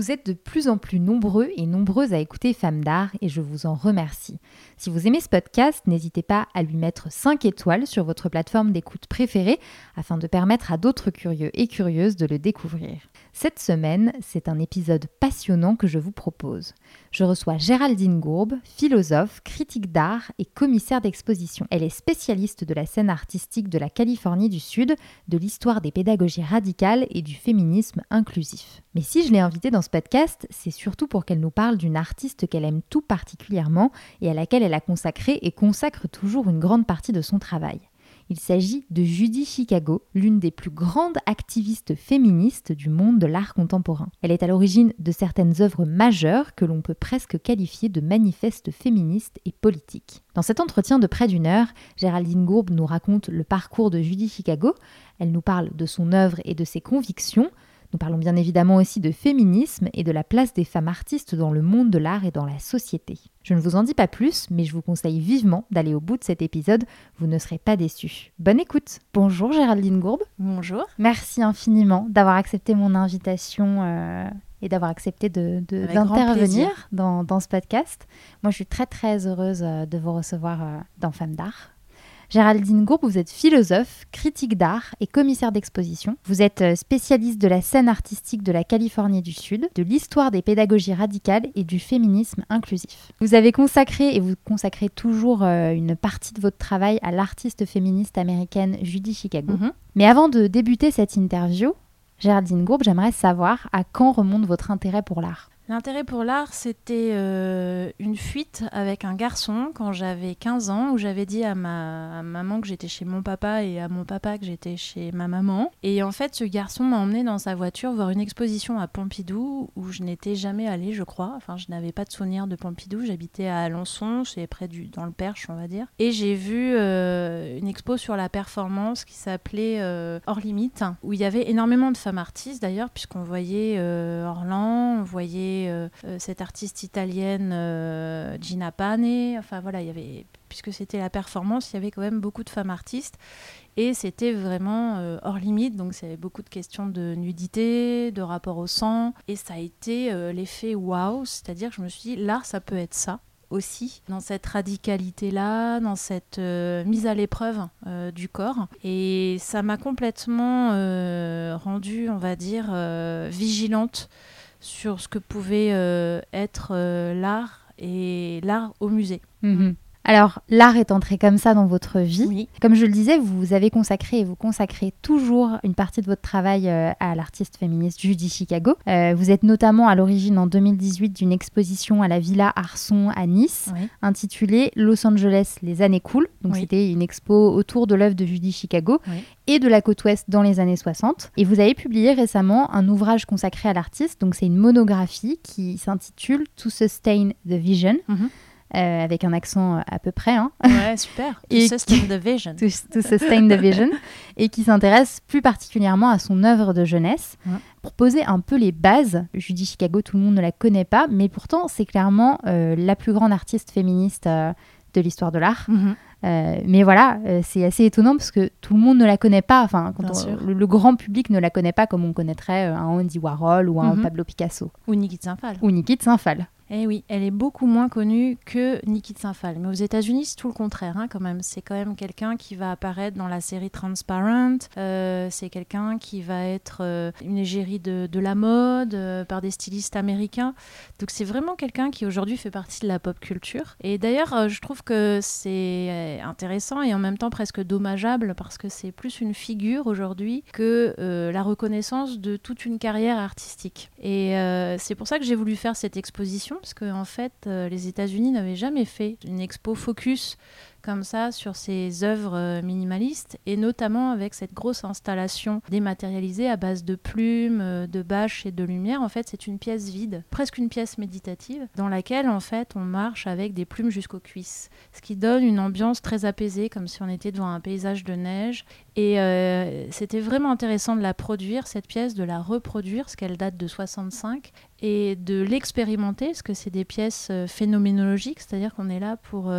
Vous êtes de plus en plus nombreux et nombreuses à écouter Femmes d'art et je vous en remercie. Si vous aimez ce podcast, n'hésitez pas à lui mettre 5 étoiles sur votre plateforme d'écoute préférée afin de permettre à d'autres curieux et curieuses de le découvrir. Cette semaine, c'est un épisode passionnant que je vous propose. Je reçois Géraldine Gourbe, philosophe, critique d'art et commissaire d'exposition. Elle est spécialiste de la scène artistique de la Californie du Sud, de l'histoire des pédagogies radicales et du féminisme inclusif. Mais si je l'ai invitée dans ce podcast, c'est surtout pour qu'elle nous parle d'une artiste qu'elle aime tout particulièrement et à laquelle elle a consacré et consacre toujours une grande partie de son travail. Il s'agit de Judy Chicago, l'une des plus grandes activistes féministes du monde de l'art contemporain. Elle est à l'origine de certaines œuvres majeures que l'on peut presque qualifier de manifestes féministes et politiques. Dans cet entretien de près d'une heure, Géraldine Gourbe nous raconte le parcours de Judy Chicago, elle nous parle de son œuvre et de ses convictions, nous parlons bien évidemment aussi de féminisme et de la place des femmes artistes dans le monde de l'art et dans la société. Je ne vous en dis pas plus, mais je vous conseille vivement d'aller au bout de cet épisode, vous ne serez pas déçus. Bonne écoute Bonjour Géraldine Gourbe. Bonjour. Merci infiniment d'avoir accepté mon invitation. Euh, et d'avoir accepté d'intervenir de, dans, dans, ce podcast. Moi, je suis très très heureuse euh, de vous recevoir euh, dans Femmes d'Art. Géraldine Gourbe, vous êtes philosophe, critique d'art et commissaire d'exposition. Vous êtes euh, spécialiste de la scène artistique de la Californie du Sud, de l'histoire des pédagogies radicales et du féminisme inclusif. Vous avez consacré et vous consacrez toujours euh, une partie de votre travail à l'artiste féministe américaine Judy Chicago. Mhm. Mais avant de débuter cette interview, Géraldine Gourbe, j'aimerais savoir à quand remonte votre intérêt pour l'art? L'intérêt pour l'art, c'était euh, une fuite avec un garçon quand j'avais 15 ans, où j'avais dit à ma maman que j'étais chez mon papa et à mon papa que j'étais chez ma maman. Et en fait, ce garçon m'a emmené dans sa voiture voir une exposition à Pompidou, où je n'étais jamais allée, je crois. Enfin, je n'avais pas de souvenir de Pompidou. J'habitais à Alençon, c'est près du, dans le Perche, on va dire. Et j'ai vu euh, une expo sur la performance qui s'appelait euh, Hors Limite, où il y avait énormément de femmes artistes d'ailleurs, puisqu'on voyait Orlan, on voyait euh, euh, cette artiste italienne euh, Gina Pane. Enfin voilà, il y avait, puisque c'était la performance, il y avait quand même beaucoup de femmes artistes. Et c'était vraiment hors limite, donc c'est beaucoup de questions de nudité, de rapport au sang. Et ça a été l'effet waouh, c'est-à-dire que je me suis dit, l'art, ça peut être ça aussi, dans cette radicalité-là, dans cette mise à l'épreuve du corps. Et ça m'a complètement rendue, on va dire, vigilante sur ce que pouvait euh, être euh, l'art et l'art au musée. Mhm. Alors, l'art est entré comme ça dans votre vie. Comme je le disais, vous avez consacré et vous consacrez toujours une partie de votre travail euh, à l'artiste féministe Judy Chicago. Euh, vous êtes notamment à l'origine en 2018 d'une exposition à la Villa Arson à Nice, intitulée Los Angeles, les années cool. Donc, c'était une expo autour de l'œuvre de Judy Chicago et de la côte ouest dans les années 60. Et vous avez publié récemment un ouvrage consacré à l'artiste. Donc, c'est une monographie qui s'intitule To Sustain the Vision. Mhm. Euh, avec un accent euh, à peu près. Hein. Ouais, super. To sustain the vision. To, sustain the vision. et qui s'intéresse plus particulièrement à son œuvre de jeunesse. Pour poser un peu les bases, Judy Chicago, tout le monde ne la connaît pas, mais pourtant c'est clairement euh, la plus grande artiste féministe de l'histoire de l'art. Mhm. mais voilà, c'est assez étonnant parce que tout le monde ne la connaît pas. Enfin, le, grand public ne la connaît pas comme on connaîtrait un Andy Warhol ou un mhm. Pablo Picasso. Ou Nikit Saint-Phal. Ou Nikit Saint-Phal. Eh oui, elle est beaucoup moins connue que Nikki Saint-Phal. Mais aux États-Unis, c'est tout le contraire, hein, quand même. C'est quand même quelqu'un qui va apparaître dans la série Transparent. Euh, c'est quelqu'un qui va être euh, une égérie de, la mode euh, par des stylistes américains. Donc c'est vraiment quelqu'un qui aujourd'hui fait partie de la pop culture. Et d'ailleurs, je trouve que c'est intéressant et en même temps presque dommageable parce que c'est plus une figure aujourd'hui que la reconnaissance de toute une carrière artistique. Et c'est pour ça que j'ai voulu faire cette exposition parce que en fait, les États-Unis n'avaient jamais fait une expo focus comme ça sur ses œuvres euh, minimalistes et notamment avec cette grosse installation dématérialisée à base de plumes, euh, de bâches et de lumière. En fait, c'est une pièce vide, presque une pièce méditative dans laquelle en fait on marche avec des plumes jusqu'aux cuisses, ce qui donne une ambiance très apaisée comme si on était devant un paysage de neige et euh, c'était vraiment intéressant de la produire cette pièce, de la reproduire parce qu'elle date de 65 et de l'expérimenter parce que c'est des pièces phénoménologiques, c'est-à-dire qu'on est là pour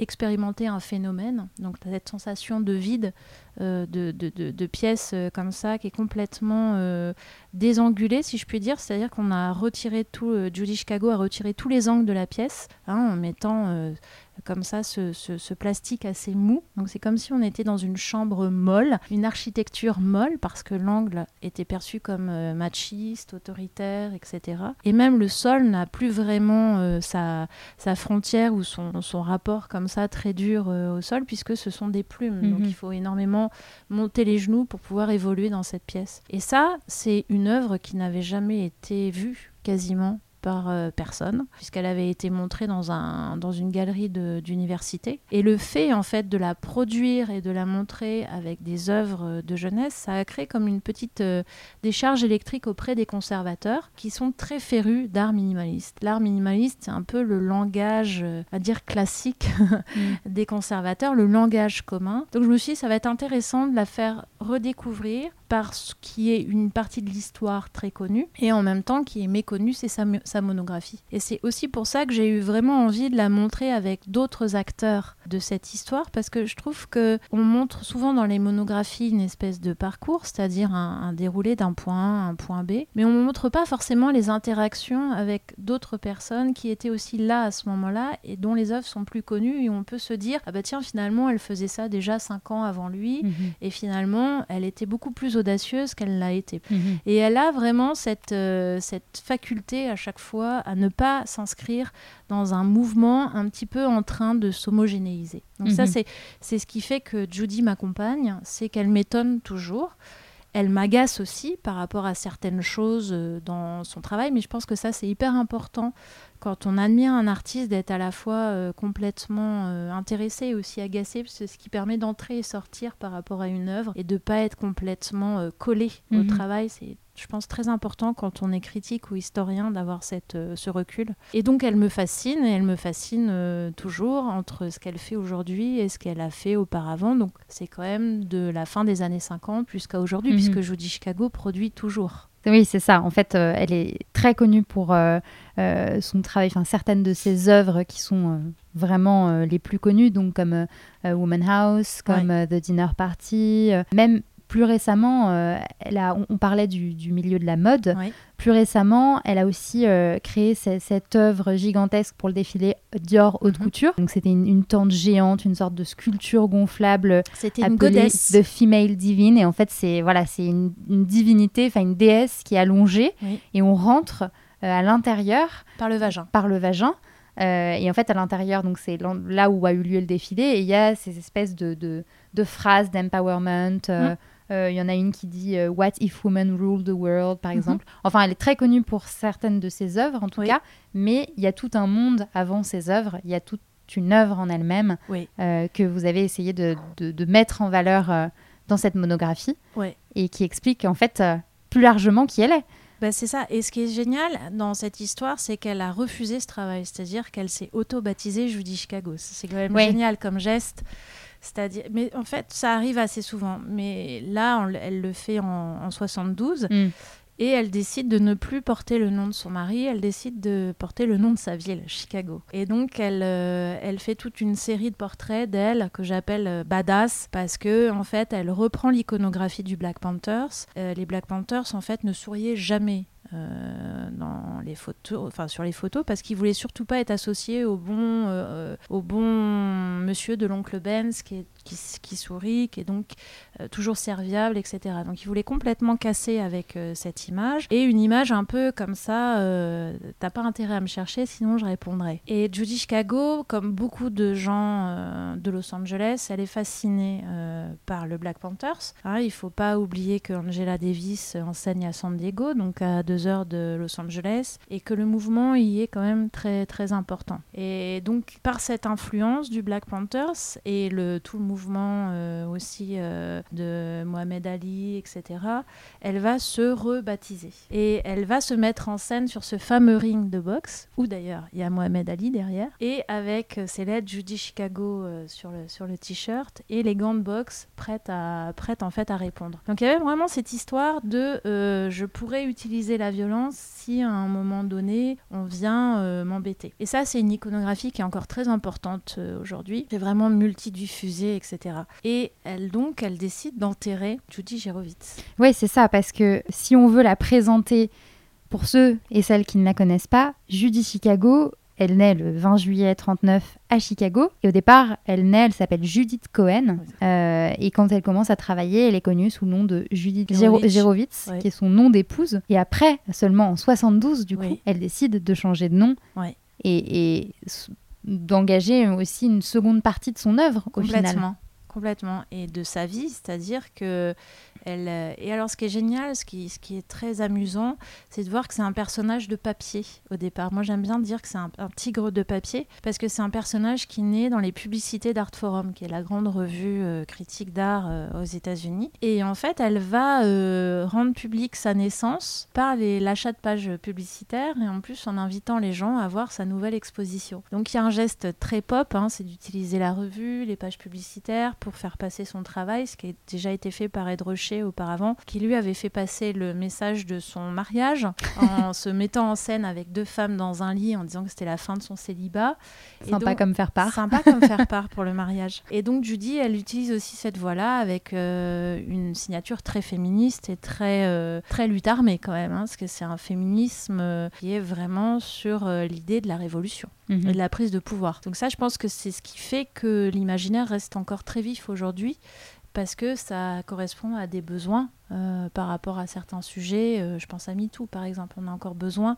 expérimenter un phénomène. Donc, cette sensation de vide, euh, de, de, de, pièces euh, comme ça, qui est complètement euh, désangulée, si je puis dire. C'est-à-dire qu'on a retiré tout, Judy Chicago a retiré tous les angles de la pièce, hein, en mettant comme ça ce, plastique assez mou. Donc c'est comme si on était dans une chambre molle, une architecture molle parce que l'angle était perçu comme euh, machiste, autoritaire, etc. Et même le sol n'a plus vraiment euh, sa, sa, frontière ou son, son, rapport comme ça très dur euh, au sol puisque ce sont des plumes. Donc mhm. il faut énormément monter les genoux pour pouvoir évoluer dans cette pièce. Et ça, c'est une œuvre qui n'avait jamais été vue quasiment par euh, personne, puisqu'elle avait été montrée dans, un, dans une galerie d'université. Et le fait, en fait, de la produire et de la montrer avec des œuvres de jeunesse, ça a créé comme une petite euh, décharge électrique auprès des conservateurs qui sont très férus d'art minimaliste. L'art minimaliste, c'est un peu le langage, euh, à dire classique, mm. des conservateurs, le langage commun. Donc je me suis dit, ça va être intéressant de la faire redécouvrir parce qui est une partie de l'histoire très connue et en même temps qui est méconnue, c'est sa, sa, monographie. Et c'est aussi pour ça que j'ai eu vraiment envie de la montrer avec d'autres acteurs de cette histoire parce que je trouve que on montre souvent dans les monographies une espèce de parcours, c'est-à-dire un, déroulé d'un point A à un point B, mais on ne montre pas forcément les interactions avec d'autres personnes qui étaient aussi là à ce moment-là et dont les œuvres sont plus connues et on peut se dire ah bah tiens finalement elle faisait ça déjà cinq ans avant lui mhm. et finalement elle était beaucoup plus audacieuse qu'elle l'a été. Mhm. Et elle a vraiment cette, euh, cette faculté à chaque fois à ne pas s'inscrire dans un mouvement un petit peu en train de s'homogénéiser. Donc ça, mhm. c'est ce qui fait que Judy m'accompagne, c'est qu'elle m'étonne toujours. Elle m'agace aussi par rapport à certaines choses euh, dans son travail, mais je pense que ça, c'est hyper important quand on admire un artiste d'être à la fois euh, complètement euh, intéressé et aussi agacé, c'est ce qui permet d'entrer et sortir par rapport à une œuvre et de pas être complètement euh, collé au mhm. travail. C'est je pense, très important quand on est critique ou historien d'avoir cette, ce recul. Et donc, elle me fascine, et elle me fascine toujours entre ce qu'elle fait aujourd'hui et ce qu'elle a fait auparavant. Donc, c'est quand même de la fin des années 50 jusqu'à aujourd'hui, mhm. puisque Judy Chicago produit toujours. Oui, c'est ça. En fait, euh, elle est très connue pour euh, euh, son travail, enfin certaines de ses œuvres qui sont vraiment les plus connues, donc comme Woman House, comme The Dinner Party, même plus récemment, euh, elle a, on, parlait du, milieu de la mode. Plus récemment, elle a aussi euh, créé cette œuvre gigantesque pour le défilé Dior haute mhm. couture. Donc c'était une, tente géante, une sorte de sculpture gonflable. C'était une goddess. De female divine. Et en fait, c'est voilà, c'est une, divinité, enfin une déesse qui est allongée. Et on rentre euh, à l'intérieur. Par le vagin. Par le vagin. et en fait, à l'intérieur, donc c'est là où a eu lieu le défilé, et il y a ces espèces de, de, phrases d'empowerment, mhm. Il y en a une qui dit euh, What if women rule the world, par mhm. exemple. Enfin, elle est très connue pour certaines de ses œuvres, en tout cas, mais il y a tout un monde avant ses œuvres. Il y a toute une œuvre en elle-même euh, que vous avez essayé de, de, mettre en valeur dans cette monographie et qui explique en fait plus largement qui elle est. Bah, c'est ça. Et ce qui est génial dans cette histoire, c'est qu'elle a refusé ce travail. C'est-à-dire qu'elle s'est auto-baptisée Judy Chicago. C'est quand même génial comme geste. C'est-à-dire, mais en fait, ça arrive assez souvent. Mais là, elle le fait en, 72. Mm. Et elle décide de ne plus porter le nom de son mari, elle décide de porter le nom de sa ville, Chicago. Et donc elle, euh, elle fait toute une série de portraits d'elle que j'appelle euh, badass parce que en fait elle reprend l'iconographie du Black Panthers. Euh, les Black Panthers en fait ne souriaient jamais. Dans les photos, enfin sur les photos, parce qu'il voulait surtout pas être associé au bon, au bon monsieur de l'oncle Benz qui sourit, qui est donc euh, toujours serviable, etc. Donc il voulait complètement casser avec euh, cette image et une image un peu comme ça, euh, t'as pas intérêt à me chercher, sinon je répondrai. Et Judy Chicago, comme beaucoup de gens de Los Angeles, elle est fascinée par le Black Panthers. Hein, il faut pas oublier que Angela Davis enseigne à San Diego, donc à deux heures de Los Angeles et que le mouvement y est quand même très très important. Et donc par cette influence du Black Panthers et le, tout le mouvement euh, aussi euh, de Mohamed Ali, etc., elle va se rebaptiser. Et elle va se mettre en scène sur ce fameux ring de boxe, où d'ailleurs il y a Mohamed Ali derrière, et avec ses lettres Judy Chicago sur le, sur le t-shirt et les gants de boxe prêtes, à, prêtes en fait à répondre. Donc il y avait vraiment cette histoire de je pourrais utiliser la violence si à un moment donné on vient euh, m'embêter. Et ça, c'est une iconographie qui est encore très importante euh, aujourd'hui. C'est vraiment multidiffusée, etc. Et elle donc, elle décide d'enterrer Judy Girovitz. Oui, c'est ça, parce que si on veut la présenter pour ceux et celles qui ne la connaissent pas, Judy Chicago, elle naît le 20 juillet 39 à Chicago. Et au départ, elle naît, elle s'appelle Judith Cohen. Euh, et quand elle commence à travailler, elle est connue sous le nom de Judith Gerovitz, qui est son nom d'épouse. Et après, seulement en 72, du coup, elle décide de changer de nom. Et, et d'engager aussi une seconde partie de son œuvre au final. Complètement. Et de sa vie, c'est-à-dire que euh, et alors, ce qui est génial, ce qui, ce qui est très amusant, c'est de voir que c'est un personnage de papier au départ. Moi, j'aime bien dire que c'est un, tigre de papier parce que c'est un personnage qui naît dans les publicités d'Art Forum, qui est la grande revue euh, critique d'art euh, aux États-Unis. Et en fait, elle va rendre publique sa naissance par l'achat de pages publicitaires et en plus en invitant les gens à voir sa nouvelle exposition. Donc, il y a un geste très pop, hein, c'est d'utiliser la revue, les pages publicitaires pour faire passer son travail, ce qui a déjà été fait par Ed Rocher auparavant, qui lui avait fait passer le message de son mariage en se mettant en scène avec deux femmes dans un lit en disant que c'était la fin de son célibat. Sympa comme faire part. Sympa comme faire part pour le mariage. Et donc Judy, elle utilise aussi cette voix-là avec euh, une signature très féministe et très, euh, très lutte armée quand même, hein, parce que c'est un féminisme euh, qui est vraiment sur l'idée de la révolution mhm. et de la prise de pouvoir. Donc ça, je pense que c'est ce qui fait que l'imaginaire reste encore très vif aujourd'hui parce que ça correspond à des besoins euh, par rapport à certains sujets. Euh, je pense à MeToo, par exemple. On a encore besoin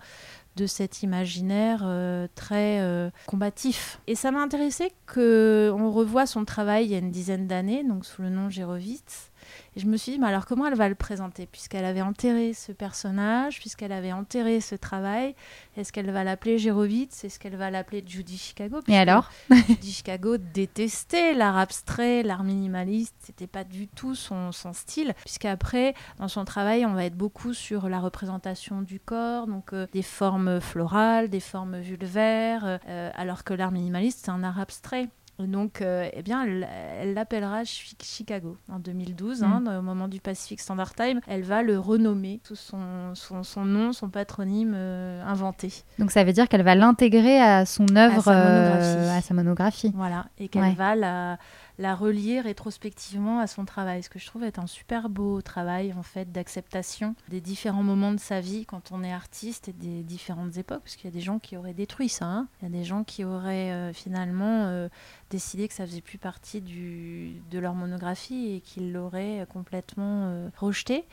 de cet imaginaire euh, très combatif. Et ça m'a intéressé qu'on revoie son travail il y a une dizaine d'années, donc sous le nom Gérovitz, et je me suis dit, mais alors comment elle va le présenter? Puisqu'elle avait enterré ce personnage, puisqu'elle avait enterré ce travail, est-ce qu'elle va l'appeler Gérovitz Est-ce qu'elle va l'appeler Judy Chicago? Et alors? Judy Chicago détestait l'art abstrait, l'art minimaliste, c'était pas du tout son, son style, puisqu'après, dans son travail, on va être beaucoup sur la représentation du corps, donc euh, des formes florales, des formes vulvaires, euh, alors que l'art minimaliste, c'est un art abstrait. Donc, euh, eh bien, elle l'appellera Chicago en 2012, hein, mm. au moment du Pacific Standard Time. Elle va le renommer sous son, son, nom, son patronyme euh, inventé. Donc, ça veut dire qu'elle va l'intégrer à son œuvre, à, sa monographie. Voilà, et qu'elle va la la relier rétrospectivement à son travail, ce que je trouve être un super beau travail en fait d'acceptation des différents moments de sa vie quand on est artiste et des différentes époques, parce qu'il y a des gens qui auraient détruit ça, hein. il y a des gens qui auraient euh, finalement euh, décidé que ça faisait plus partie du, de leur monographie et qu'ils l'auraient complètement euh, rejeté.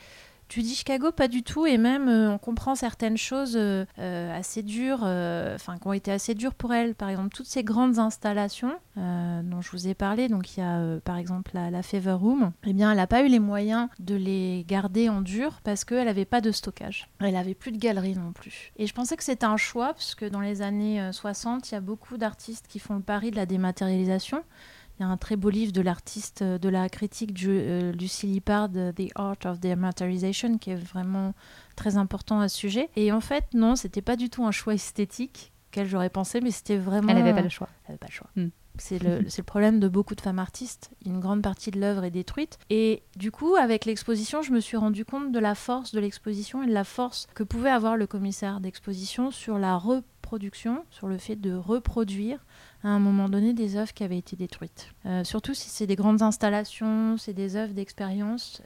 Tu dis Chicago, pas du tout, et même euh, on comprend certaines choses euh, euh, assez dures, enfin qui ont été assez dures pour elle. Par exemple, toutes ces grandes installations dont je vous ai parlé, donc il y a par exemple la, la, Fever Room, eh bien elle n'a pas eu les moyens de les garder en dur parce qu'elle n'avait pas de stockage. Elle n'avait plus de galerie non plus. Et je pensais que c'était un choix, parce que dans les années 60, il y a beaucoup d'artistes qui font le pari de la dématérialisation. Il y a un très beau livre de l'artiste, de la critique euh, Lucie Lippard, The Art of Dematerialization, qui est vraiment très important à ce sujet. Et en fait, non, c'était pas du tout un choix esthétique qu'elle j'aurais pensé, mais c'était vraiment. Elle n'avait pas le choix. Elle n'avait pas le choix. Hmm. C'est le, le, problème de beaucoup de femmes artistes. Une grande partie de l'œuvre est détruite. Et du coup, avec l'exposition, je me suis rendu compte de la force de l'exposition et de la force que pouvait avoir le commissaire d'exposition sur la reproduction, sur le fait de reproduire à un moment donné des œuvres qui avaient été détruites. Euh, surtout si c'est des grandes installations, c'est des œuvres d'expérience,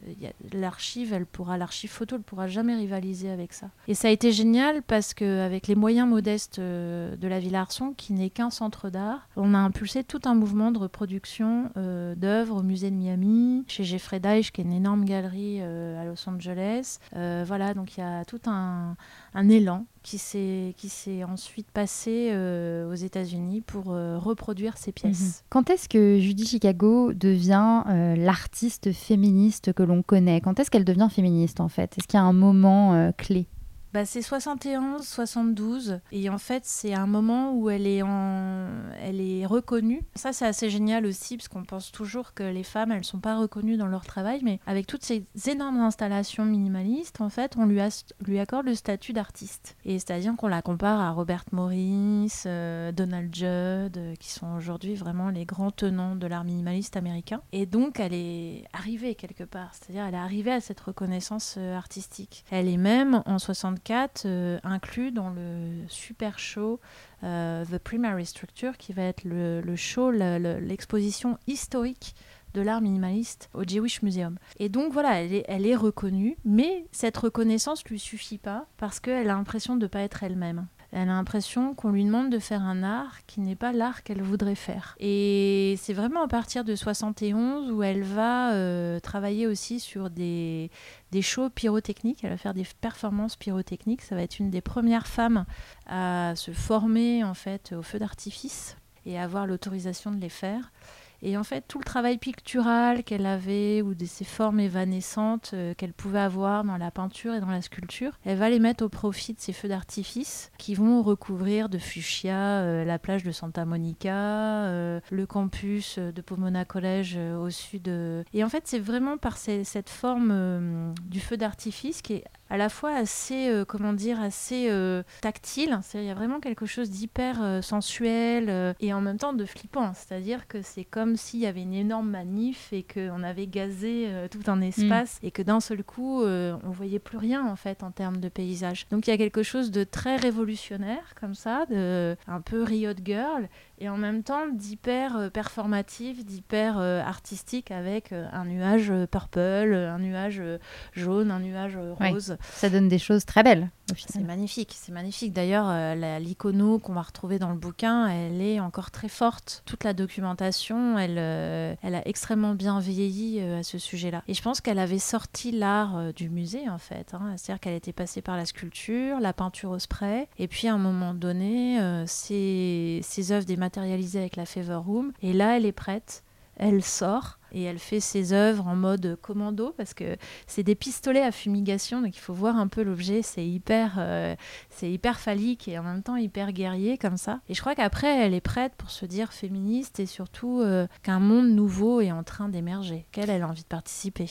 l'archive, elle pourra, l'archive photo, elle pourra jamais rivaliser avec ça. Et ça a été génial parce qu'avec les moyens modestes euh, de la Villa Arson, qui n'est qu'un centre d'art, on a impulsé tout un mouvement de reproduction euh, d'œuvres au musée de Miami, chez Jeffrey Deitch, qui est une énorme galerie à Los Angeles. voilà, donc il y a tout un, un élan qui s'est ensuite passé aux États-Unis pour reproduire ces pièces. Mhm. Quand est-ce que Judy Chicago devient euh, l'artiste féministe que l'on connaît? Quand est-ce qu'elle devient féministe en fait? Est-ce qu'il y a un moment euh, clé? bah, C'est 71, 72. Et en fait, c'est un moment où elle est, reconnue. Ça, c'est assez génial aussi, parce qu'on pense toujours que les femmes, elles ne sont pas reconnues dans leur travail. Mais avec toutes ces énormes installations minimalistes, en fait, on lui, accorde le statut d'artiste. Et c'est-à-dire qu'on la compare à Robert Morris, euh, Donald Judd, euh, qui sont aujourd'hui vraiment les grands tenants de l'art minimaliste américain. Et donc, elle est arrivée quelque part. C'est-à-dire, elle est arrivée à cette reconnaissance euh, artistique. Elle est même, en 75, 2024 euh, inclus dans le super show euh, The Primary Structure, qui va être le, show, l'exposition historique de l'art minimaliste au Jewish Museum. Et donc voilà, elle est, reconnue, mais cette reconnaissance ne lui suffit pas parce qu'elle a l'impression de ne pas être elle-même. Elle a l'impression qu'on lui demande de faire un art qui n'est pas l'art qu'elle voudrait faire. Et c'est vraiment à partir de 71 où elle va euh, travailler aussi sur des, des shows pyrotechniques. Elle va faire des performances pyrotechniques. Ça va être une des premières femmes à se former en fait au feu d'artifice et avoir l'autorisation de les faire. Et en fait, tout le travail pictural qu'elle avait ou de ses formes évanescentes euh, qu'elle pouvait avoir dans la peinture et dans la sculpture, elle va les mettre au profit de ces feux d'artifice qui vont recouvrir de fuchsia euh, la plage de Santa Monica, euh, le campus de Pomona College au sud. Et en fait, c'est vraiment par cette forme du feu d'artifice qui est à la fois assez, euh, comment dire, assez euh, tactile. Il y a vraiment quelque chose d'hyper euh, sensuel et en même temps de flippant. C'est-à-dire que c'est comme s'il y avait une énorme manif et qu'on avait gazé tout un espace mm. et que d'un seul coup, on voyait plus rien en fait en termes de paysage. Donc il y a quelque chose de très révolutionnaire comme ça, de un peu Riot Girl et en même temps d'hyper euh, performatif, d'hyper euh, artistique avec euh, un nuage purple, un nuage jaune, un nuage rose. Ça donne des choses très belles. C'est magnifique, c'est magnifique. D'ailleurs, l'icono qu'on va retrouver dans le bouquin, elle est encore très forte. Toute la documentation, elle, elle a extrêmement bien vieilli à ce sujet-là. Et je pense qu'elle avait sorti l'art du musée, en fait. Hein. C'est-à-dire qu'elle était passée par la sculpture, la peinture au spray, et puis à un moment donné, ces, ces œuvres des matérialisée avec la Fever Room. Et là, elle est prête, elle sort et elle fait ses œuvres en mode commando parce que c'est des pistolets à fumigation, donc il faut voir un peu l'objet. C'est hyper, euh, c'est hyper phallique et en même temps hyper guerrier comme ça. Et je crois qu'après, elle est prête pour se dire féministe et surtout euh, qu'un monde nouveau est en train d'émerger, qu'elle elle a envie de participer.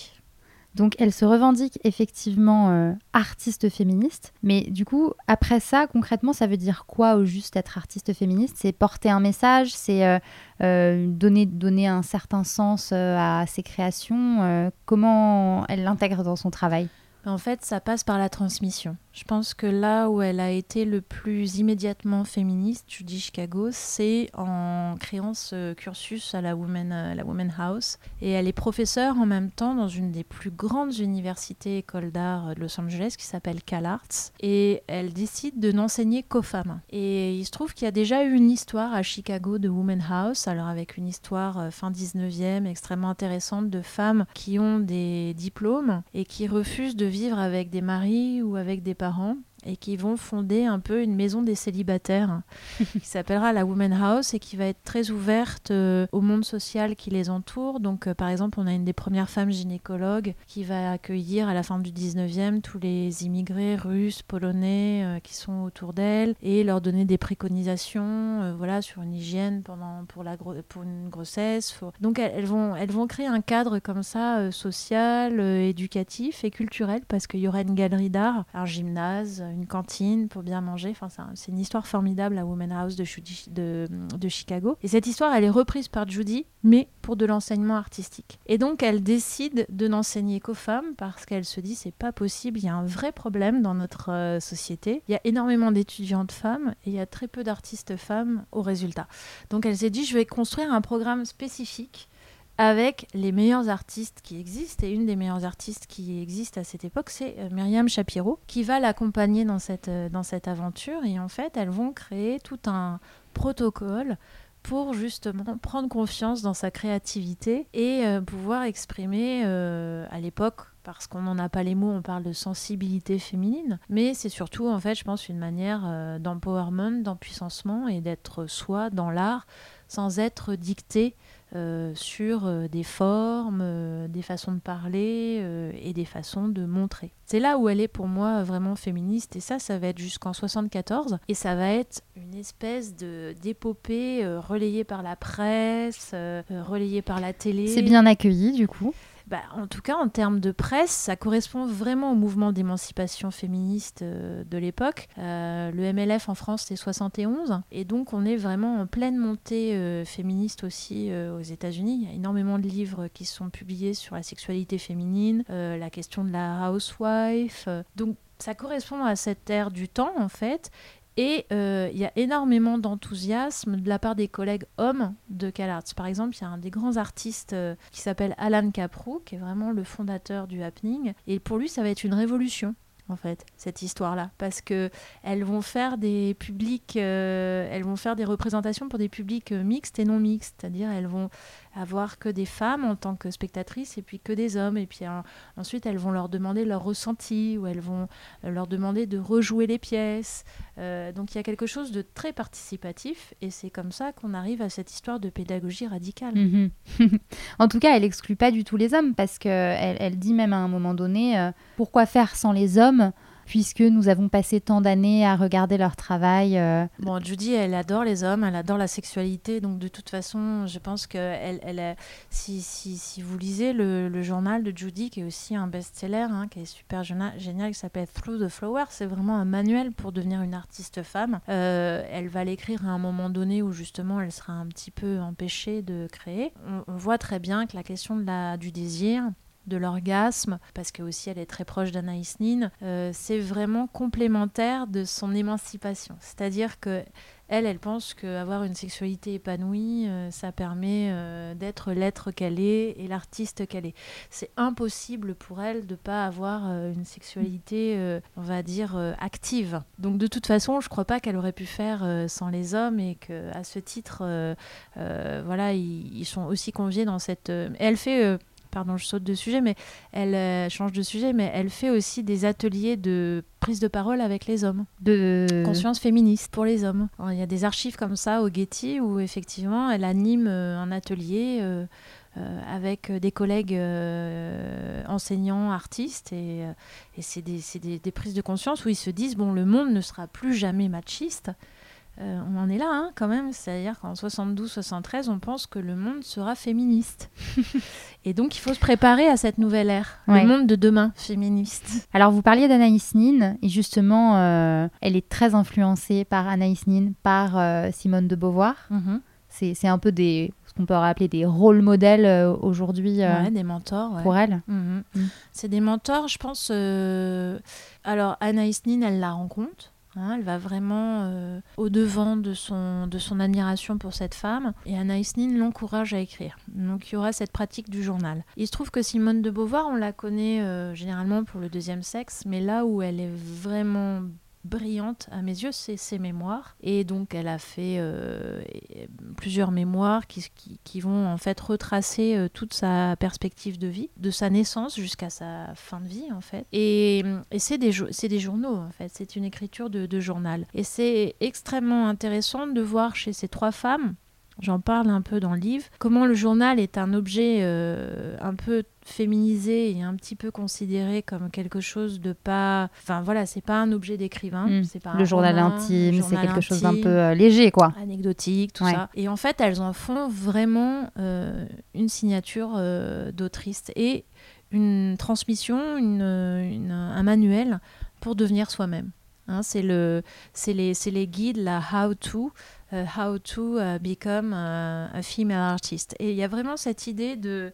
Donc elle se revendique effectivement euh, artiste féministe, mais du coup, après ça, concrètement, ça veut dire quoi au juste être artiste féministe? C'est porter un message, c'est euh, euh, donner, donner un certain sens à ses créations. comment elle l'intègre dans son travail? En fait, ça passe par la transmission. Je pense que là où elle a été le plus immédiatement féministe, dis Chicago, c'est en créant ce cursus à la Women, euh, la House. Et elle est professeure en même temps dans une des plus grandes universités écoles d'art de Los Angeles qui s'appelle CalArts. Et elle décide de n'enseigner qu'aux femmes. Et il se trouve qu'il y a déjà eu une histoire à Chicago de Women House, alors avec une histoire euh, fin 19e extrêmement intéressante de femmes qui ont des diplômes et qui refusent de vivre avec des maris ou avec des parents et qui vont fonder un peu une maison des célibataires qui s'appellera la Women House et qui va être très ouverte euh, au monde social qui les entoure. Donc, euh, par exemple, on a une des premières femmes gynécologues qui va accueillir à la fin du 19e tous les immigrés russes, polonais euh, qui sont autour d'elle et leur donner des préconisations voilà, sur une hygiène pendant, pour, la pour une grossesse. Donc, elles, vont, elles vont créer un cadre comme ça, social, éducatif et culturel parce qu'il y aura une galerie d'art, un gymnase, une cantine pour bien manger. Enfin, c'est une histoire formidable, la Woman House de, Chicago. Et cette histoire, elle est reprise par Judy, mais pour de l'enseignement artistique. Et donc, elle décide de n'enseigner qu'aux femmes parce qu'elle se dit, c'est pas possible, il y a un vrai problème dans notre euh, société. Il y a énormément d'étudiantes femmes et il y a très peu d'artistes femmes au résultat. Donc, elle s'est dit, je vais construire un programme spécifique avec les meilleurs artistes qui existent. Et une des meilleures artistes qui existent à cette époque, c'est euh, Myriam Shapiro, qui va l'accompagner dans cette, euh, dans cette aventure. Et en fait, elles vont créer tout un protocole pour justement prendre confiance dans sa créativité et euh, pouvoir exprimer à l'époque parce qu'on n'en a pas les mots, on parle de sensibilité féminine, mais c'est surtout en fait, je pense, une manière d'empowerment, d'empuissancement et d'être soi dans l'art sans être dicté euh, sur euh, des formes, euh, des façons de parler et des façons de montrer. C'est là où elle est pour moi vraiment féministe et ça, ça va être jusqu'en 74 et ça va être une espèce de d'épopée relayée par la presse, relayée par la télé. C'est bien accueilli du coup. Bah, en tout cas, en termes de presse, ça correspond vraiment au mouvement d'émancipation féministe euh, de l'époque. Euh, le MLF en France, c'est 71. Et donc, on est vraiment en pleine montée euh, féministe aussi aux États-Unis. Il y a énormément de livres qui sont publiés sur la sexualité féminine, la question de la housewife. donc, ça correspond à cette ère du temps, en fait. Et euh, il y a énormément d'enthousiasme de la part des collègues hommes de CalArts. Par exemple, il y a un des grands artistes euh, qui s'appelle Alan Caprou, qui est vraiment le fondateur du happening. Et pour lui, ça va être une révolution en fait cette histoire là parce que elles vont faire des publics euh, elles vont faire des représentations pour des publics mixtes et non mixtes c'est-à-dire elles vont avoir que des femmes en tant que spectatrices et puis que des hommes. Et puis ensuite, elles vont leur demander leur ressenti ou elles vont euh, leur demander de rejouer les pièces. Euh, donc il y a quelque chose de très participatif et c'est comme ça qu'on arrive à cette histoire de pédagogie radicale. Mhm. en tout cas, elle exclut pas du tout les hommes parce qu'elle elle dit même à un moment donné, euh, pourquoi faire sans les hommes puisque nous avons passé tant d'années à regarder leur travail. Euh. Bon, Judy, elle adore les hommes, elle adore la sexualité, donc de toute façon, je pense que elle, si, si, si, vous lisez le, journal de Judy, qui est aussi un best-seller, hein, qui est super génial, qui s'appelle Through the Flower, c'est vraiment un manuel pour devenir une artiste femme. Euh, elle va l'écrire à un moment donné où justement elle sera un petit peu empêchée de créer. On, on voit très bien que la question de la, du désir, de l'orgasme, parce que aussi elle est très proche d'Anaïs Nin, euh, c'est vraiment complémentaire de son émancipation. C'est-à-dire que elle, elle pense qu'avoir une sexualité épanouie, euh, ça permet euh, d'être l'être qu'elle est et l'artiste qu'elle est. C'est impossible pour elle de pas avoir une sexualité, on va dire, active. Donc de toute façon, je crois pas qu'elle aurait pu faire sans les hommes et qu'à ce titre, voilà, ils, ils, sont aussi conviés dans cette... elle fait pardon, je saute de sujet, mais elle euh, change de sujet, mais elle fait aussi des ateliers de prise de parole avec les hommes, de conscience féministe pour les hommes. il y a des archives comme ça au Getty où effectivement elle anime euh, un atelier. Euh, avec des collègues enseignants, artistes, et, c'est des, des, prises de conscience où ils se disent, bon, le monde ne sera plus jamais machiste, euh, on en est là hein, quand même, c'est-à-dire qu'en 72-73, on pense que le monde sera féministe. et donc il faut se préparer à cette nouvelle ère, le monde de demain féministe. Alors vous parliez d'Anaïs Nin, et justement, euh, elle est très influencée par Anaïs Nin, par euh, Simone de Beauvoir. Mhm. C'est un peu des, ce qu'on peut appeler des rôles modèles aujourd'hui. des mentors. Pour elle. Mhm. Mm. C'est des mentors, je pense. Alors Anaïs Nin, elle la rencontre. Hein, elle va vraiment euh, au-devant de son, de son admiration pour cette femme. Et Anaïs Nin l'encourage à écrire. Donc il y aura cette pratique du journal. Il se trouve que Simone de Beauvoir, on la connaît euh, généralement pour le deuxième sexe, mais là où elle est vraiment brillante à mes yeux, c'est ses mémoires. Et donc elle a fait euh, plusieurs mémoires qui, qui, vont en fait retracer euh, toute sa perspective de vie, de sa naissance jusqu'à sa fin de vie en fait. Et, c'est des, des journaux en fait, c'est une écriture de, de journal. Et c'est extrêmement intéressant de voir chez ces trois femmes J'en parle un peu dans le livre. Comment le journal est un objet euh, un peu féminisé et un petit peu considéré comme quelque chose de pas. Enfin voilà, c'est pas un objet d'écrivain. Hmm. C'est pas le journal intime, c'est quelque chose d'un peu euh, léger, quoi. Anecdotique, tout ça. Et en fait, elles en font vraiment euh, une signature d'autrice et une transmission, un manuel pour devenir soi-même. Hein, c'est le, les, les guides, la how euh, how to uh, become uh, a female artist. Et il y a vraiment cette idée de,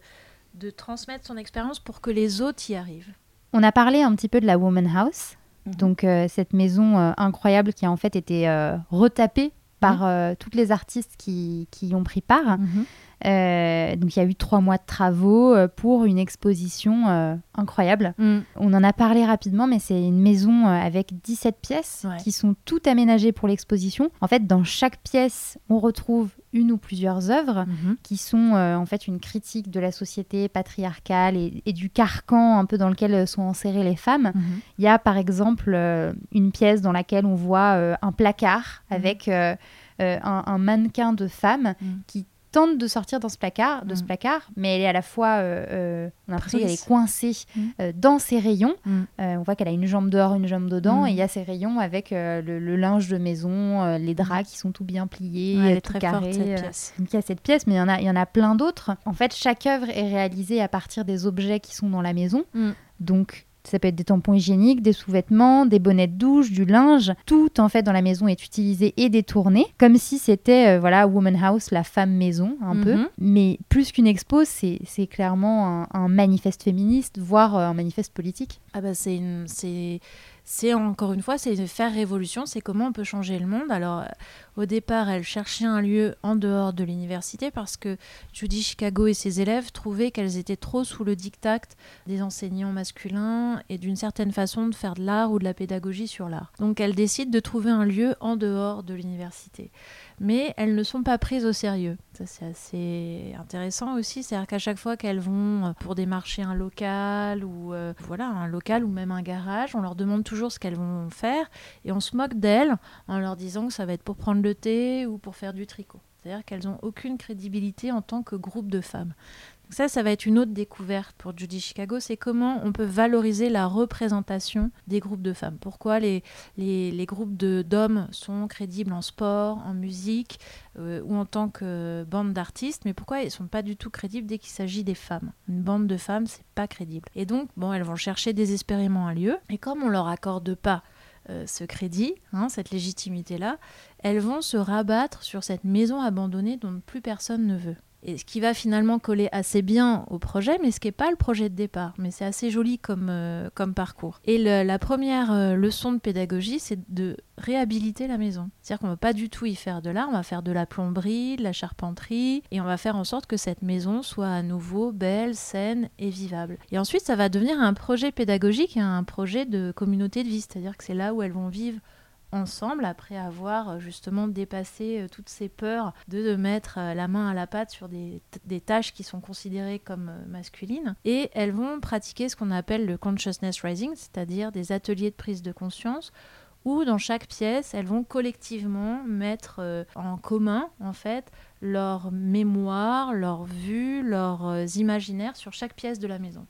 de transmettre son expérience pour que les autres y arrivent. On a parlé un petit peu de la Woman House, mhm. donc euh, cette maison euh, incroyable qui a en fait été retapée par mhm. toutes les artistes qui, qui y ont pris part. Mhm. Euh, donc il y a eu trois mois de travaux euh, pour une exposition euh, incroyable. Mm. On en a parlé rapidement, mais c'est une maison avec 17 pièces qui sont toutes aménagées pour l'exposition. En fait, dans chaque pièce, on retrouve une ou plusieurs œuvres mm-hmm. qui sont en fait une critique de la société patriarcale et, du carcan un peu dans lequel sont enserrées les femmes. Mm-hmm. Il y a par exemple une pièce dans laquelle on voit un placard mm-hmm. avec un, mannequin de femme qui tente de sortir dans ce placard, de ce Mm. placard, mais elle est à la fois, euh, euh, on a l'impression qu'elle Prise. est coincée Mm. euh, dans ses rayons. Mm. On voit qu'elle a une jambe dehors, une jambe dedans, et il y a ses rayons avec le, le linge de maison, les draps qui sont tout bien pliés, Ouais, elle est tout très carré. forte cette pièce. donc il y a cette pièce, mais il y en a, il y en a plein d'autres. En fait, chaque œuvre est réalisée à partir des objets qui sont dans la maison. Donc ça peut être des tampons hygiéniques, des sous-vêtements, des bonnets de douche, du linge. Tout en fait dans la maison est utilisé et détourné, comme si c'était euh, voilà Woman House, la femme maison un peu. Mhm. Mais plus qu'une expo, c'est c'est clairement un, un manifeste féministe, voire euh, un manifeste politique. Ah bah c'est c'est c'est encore une fois c'est faire révolution, c'est comment on peut changer le monde. Alors au départ, elle cherchait un lieu en dehors de l'université parce que Judy Chicago et ses élèves trouvaient qu'elles étaient trop sous le diktat des enseignants masculins et d'une certaine façon de faire de l'art ou de la pédagogie sur l'art. Donc elle décide de trouver un lieu en dehors de l'université. Mais elles ne sont pas prises au sérieux. Ça c'est assez intéressant aussi, c'est-à-dire qu'à chaque fois qu'elles vont pour démarcher un local ou euh, voilà un local ou même un garage, on leur demande toujours ce qu'elles vont faire et on se moque d'elles en leur disant que ça va être pour prendre le thé ou pour faire du tricot. C'est-à-dire qu'elles n'ont aucune crédibilité en tant que groupe de femmes. Donc ça, ça va être une autre découverte pour Judy Chicago, c'est comment on peut valoriser la représentation des groupes de femmes. Pourquoi les, les, les groupes d'hommes sont crédibles en sport, en musique euh, ou en tant que bande d'artistes, mais pourquoi ils ne sont pas du tout crédibles dès qu'il s'agit des femmes? Une bande de femmes, c'est pas crédible. Et donc, bon, elles vont chercher désespérément un lieu, et comme on leur accorde pas euh, ce crédit, hein, cette légitimité-là, elles vont se rabattre sur cette maison abandonnée dont plus personne ne veut. Et ce qui va finalement coller assez bien au projet, mais ce qui n'est pas le projet de départ. Mais c'est assez joli comme, euh, comme parcours. Et la première euh, leçon de pédagogie, c'est de réhabiliter la maison. C'est-à-dire qu'on ne va pas du tout y faire de l'art, on va faire de la plomberie, de la charpenterie, et on va faire en sorte que cette maison soit à nouveau belle, saine et vivable. Et ensuite, ça va devenir un projet pédagogique et un projet de communauté de vie. C'est-à-dire que c'est là où elles vont vivre ensemble après avoir euh, justement dépassé euh, toutes ces peurs de, mettre euh, la main à la pâte sur des, tâches qui sont considérées comme masculines et elles vont pratiquer ce qu'on appelle le consciousness rising c'est-à-dire des ateliers de prise de conscience où dans chaque pièce elles vont collectivement mettre en commun en fait leur mémoire, leur vue, leurs imaginaires sur chaque pièce de la maison.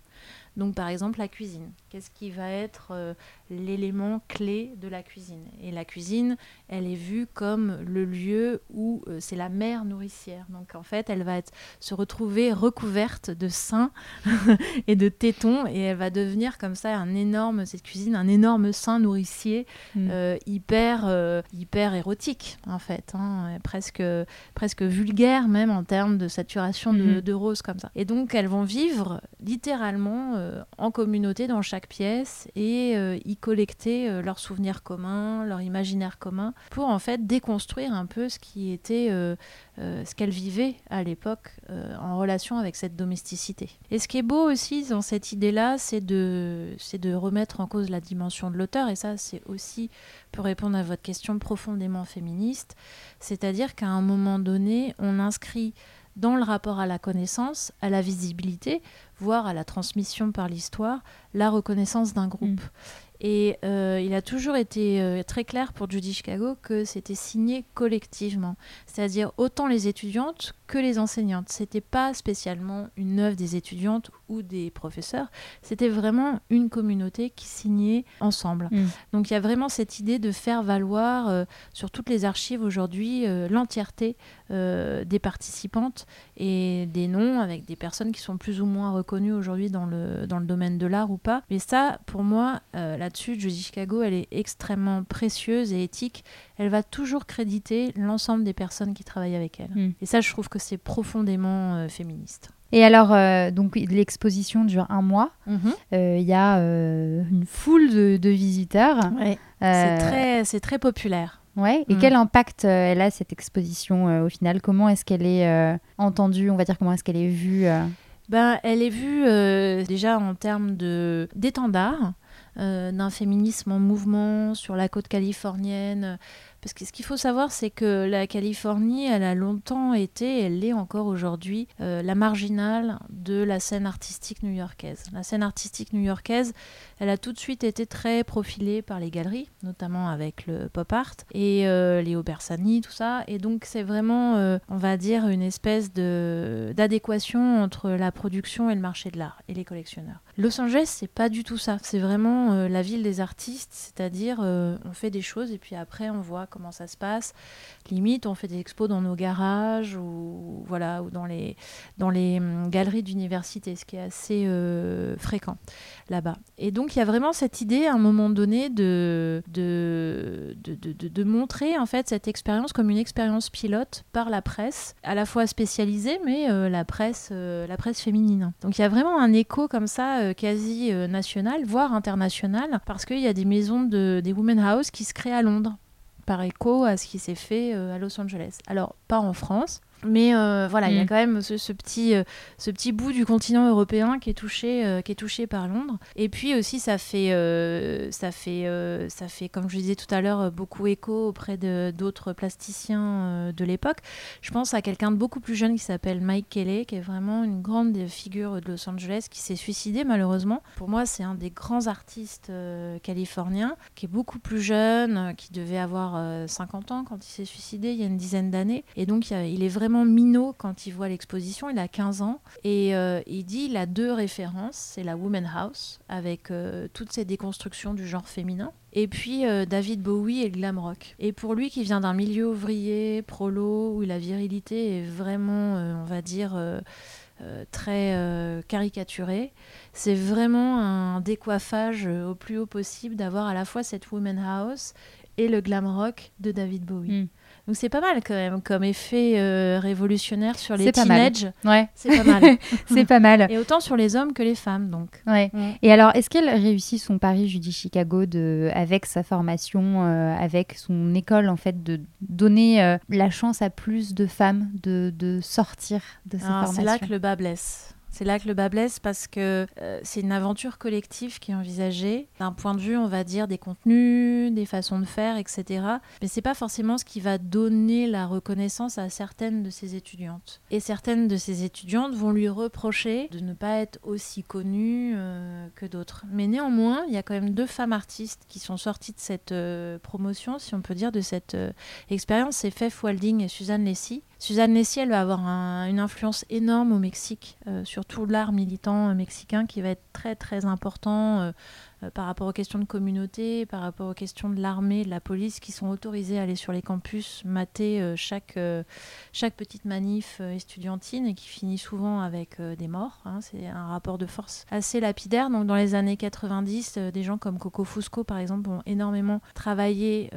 Donc par exemple la cuisine. Qu'est-ce qui va être euh, l'élément clé de la cuisine? Et la cuisine, elle est vue comme le lieu où euh, c'est la mère nourricière. Donc en fait, elle va être, se retrouver recouverte de seins et de tétons et elle va devenir comme ça un énorme, cette cuisine, un énorme sein nourricier Mm. euh, hyper, hyper érotique en fait, hein, presque, presque vulgaire même en termes de saturation de, Mhm. de rose comme ça. Et donc elles vont vivre littéralement en communauté dans chaque pièce et euh, y collecter euh, leurs souvenirs communs, leur imaginaire commun pour en fait déconstruire un peu ce qui était euh, euh, ce qu'elles vivaient à l'époque euh, en relation avec cette domesticité. Et ce qui est beau aussi dans cette idée-là, c'est de, c'est de remettre en cause la dimension de l'auteur, et ça c'est aussi pour répondre à votre question profondément féministe, c'est-à-dire qu'à un moment donné, on inscrit dans le rapport à la connaissance, à la visibilité, voire à la transmission par l'histoire, la reconnaissance d'un groupe. Et euh, il a toujours été euh, très clair pour Judy Chicago que c'était signé collectivement, c'est-à-dire autant les étudiantes que les enseignantes. C'était pas spécialement une œuvre des étudiantes ou des professeurs, c'était vraiment une communauté qui signait ensemble. Mm. Donc il y a vraiment cette idée de faire valoir euh, sur toutes les archives aujourd'hui euh, l'entièreté euh, des participantes et des noms avec des personnes qui sont plus ou moins reconnues aujourd'hui dans le, dans le domaine de l'art ou pas. Mais ça, pour moi, là-dessus, Judy Chicago, elle est extrêmement précieuse et éthique. Elle va toujours créditer l'ensemble des personnes qui travaillent avec elle. Mm. Et ça, je trouve que c'est profondément euh, féministe. Et alors, euh, donc l'exposition dure un mois. Mhm. Euh, Il y a euh, une foule de, de visiteurs. Ouais. Euh, C'est très, c'est très populaire. Ouais. Et Mm. quel impact euh, elle a cette exposition euh, au final? Comment est-ce qu'elle est euh, entendue? On va dire comment est-ce qu'elle est vue euh? Ben, elle est vue euh, déjà en termes de d'étendard euh, d'un féminisme en mouvement sur la côte californienne, Parce que ce qu'il faut savoir, c'est que la Californie, elle a longtemps été, elle l'est encore aujourd'hui, euh, la marginale de la scène artistique new-yorkaise. La scène artistique new-yorkaise, elle a tout de suite été très profilée par les galeries, notamment avec le pop art et euh, Léo Bersani, tout ça. Et donc c'est vraiment, euh, on va dire, une espèce d'adéquation entre la production et le marché de l'art et les collectionneurs. Los Angeles, c'est pas du tout ça. C'est vraiment euh, la ville des artistes, c'est-à-dire on fait des choses et puis après on voit comment ça se passe. Limite, on fait des expos dans nos garages ou voilà ou dans les dans les hum, galeries d'université, ce qui est assez fréquent là-bas. Et donc il y a vraiment cette idée à un moment donné de, de, de, de, montrer en fait cette expérience comme une expérience pilote par la presse, à la fois spécialisée, mais euh, la, presse, euh, la presse féminine. Donc il y a vraiment un écho comme ça euh, quasi national, voire international, parce qu'il y a des maisons de, des Women House qui se créent à Londres par écho à ce qui s'est fait à Los Angeles. Alors, pas en France, mais euh, voilà, il y a mm. quand même ce, petit, euh, ce petit bout du continent européen qui est touché, euh, qui est touché par Londres. Et puis aussi, ça fait, ça fait, ça fait, comme je disais tout à l'heure, beaucoup écho auprès d'autres plasticiens de l'époque. Je pense à quelqu'un de beaucoup plus jeune qui s'appelle Mike Kelly, qui est vraiment une grande figure de Los Angeles, qui s'est suicidé malheureusement. Pour moi, c'est un des grands artistes californiens, qui est beaucoup plus jeune, qui devait avoir 50 ans quand il s'est suicidé il y a une dizaine d'années. Et donc, il est vraiment minot quand il voit l'exposition. Il a 15 ans et euh, il dit il a deux références. C'est la Woman House avec euh, toutes ces déconstructions du genre féminin. Et puis euh, David Bowie et le glam rock. Et pour lui qui vient d'un milieu ouvrier, prolo, où la virilité est vraiment, on va dire, très caricaturée, c'est vraiment un décoiffage au plus haut possible d'avoir à la fois cette Woman House et le glam rock de David Bowie. Hmm. Donc c'est pas mal quand même comme effet euh, révolutionnaire sur les teenagers. Ouais. C'est pas mal. c'est pas mal. Et autant sur les hommes que les femmes donc. Ouais. Et alors est-ce qu'elle réussit son pari Judy Chicago de avec sa formation euh, avec son école en fait de donner euh, la chance à plus de femmes de, de sortir de sa formation C'est là que le bas blesse. C'est là que le bas blesse parce que euh, c'est une aventure collective qui est envisagée d'un point de vue, on va dire, des contenus, des façons de faire, etc. Mais c'est pas forcément ce qui va donner la reconnaissance à certaines de ces étudiantes. Et certaines de ces étudiantes vont lui reprocher de ne pas être aussi connues euh, que d'autres. Mais néanmoins, il y a quand même deux femmes artistes qui sont sorties de cette euh, promotion, si on peut dire, de cette expérience. C'est Fef Walding et Suzanne Lessy Suzanne Nessier, elle va avoir une influence énorme au Mexique, euh, sur l'art militant mexicain qui va être très très important euh, euh, par rapport aux questions de communauté, par rapport aux questions de l'armée, de la police, qui sont autorisés à aller sur les campus, mater euh, chaque, chaque petite manif estudiantine et qui finit souvent avec des morts. Hein. C'est un rapport de force assez lapidaire. Donc dans les années 90, des gens comme Coco Fusco, par exemple, ont énormément travaillé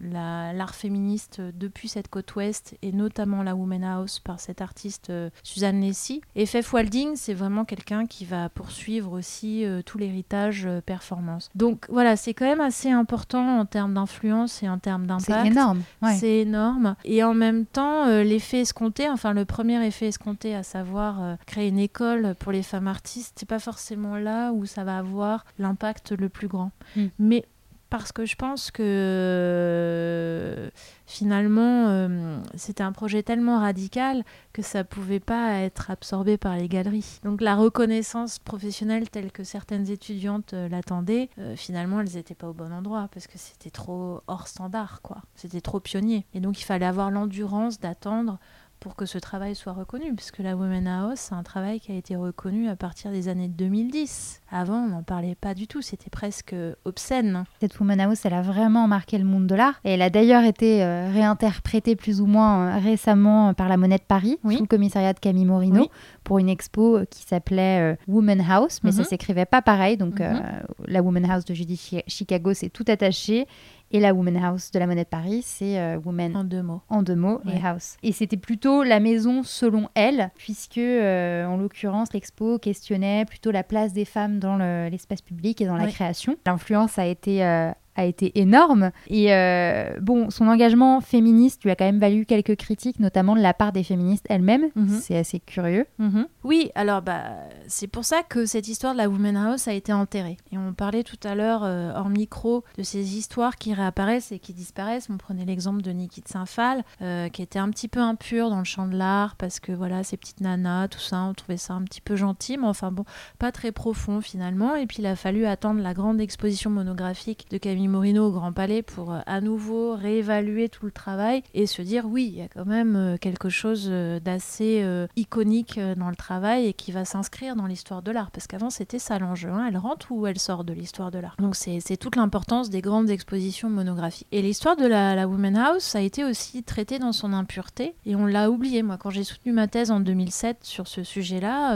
l'art féministe depuis cette côte ouest et notamment la Woman House par cette artiste Suzanne Lessy. Et Fef Walding, c'est vraiment quelqu'un qui va poursuivre aussi tout l'héritage performance. Donc voilà, c'est quand même assez important en termes d'influence et en termes d'impact. C'est énorme. C'est énorme. Et en même temps, euh, l'effet escompté, enfin le premier effet escompté, à savoir euh, créer une école pour les femmes artistes, c'est pas forcément là où ça va avoir l'impact le plus grand. Hmm. Mais parce que je pense que euh, finalement euh, c'était un projet tellement radical que ça pouvait pas être absorbé par les galeries. Donc la reconnaissance professionnelle telle que certaines étudiantes euh, l'attendaient, finalement elles n'étaient pas au bon endroit parce que c'était trop hors standard quoi. C'était trop pionnier et donc il fallait avoir l'endurance d'attendre pour que ce travail soit reconnu, puisque la Women House, c'est un travail qui a été reconnu à partir des années 2010. Avant, on n'en parlait pas du tout, c'était presque obscène. Cette Woman House, elle a vraiment marqué le monde de l'art, et elle a d'ailleurs été euh, réinterprétée plus ou moins euh, récemment par la Monnaie de Paris, sous le commissariat de Camille Morino, pour une expo euh, qui s'appelait Woman House, mais ça ça mhm. s'écrivait pas pareil, donc mhm. la Woman House de Judy Chicago, c'est tout attaché, et la Woman House de la Monnaie de Paris, c'est euh, Woman en deux mots. En deux mots et House. Et c'était plutôt la maison selon elle, puisque euh, en l'occurrence l'expo questionnait plutôt la place des femmes dans l'espace public et dans la création. L'influence a été euh, a été énorme. Et euh, bon, son engagement féministe lui a quand même valu quelques critiques, notamment de la part des féministes elles-mêmes. Mhm. C'est assez curieux. Mhm. Oui, alors bah, c'est pour ça que cette histoire de la Women House a été enterrée. Et on parlait tout à l'heure, euh, hors micro, de ces histoires qui réapparaissent et qui disparaissent. On prenait l'exemple de Niki de Saint-Phal, euh, qui était un petit peu impure dans le champ de l'art, parce que voilà, ces petites nanas, tout ça, on trouvait ça un petit peu gentil, mais enfin bon, pas très profond finalement. Et puis il a fallu attendre la grande exposition monographique de Camille Morino au Grand Palais pour euh, à nouveau réévaluer tout le travail et se dire oui, il y a quand même euh, quelque chose euh, d'assez iconique dans le travail et qui va s'inscrire dans l'histoire de l'art. Parce qu'avant, c'était ça l'enjeu. hein. Elle rentre ou elle sort de l'histoire de l'art. Donc c'est toute l'importance des grandes expositions monographiques. Et l'histoire de la, la House a été aussi traitée dans son impureté et on l'a oublié. Moi, quand j'ai soutenu ma thèse en 2007 sur ce sujet-là,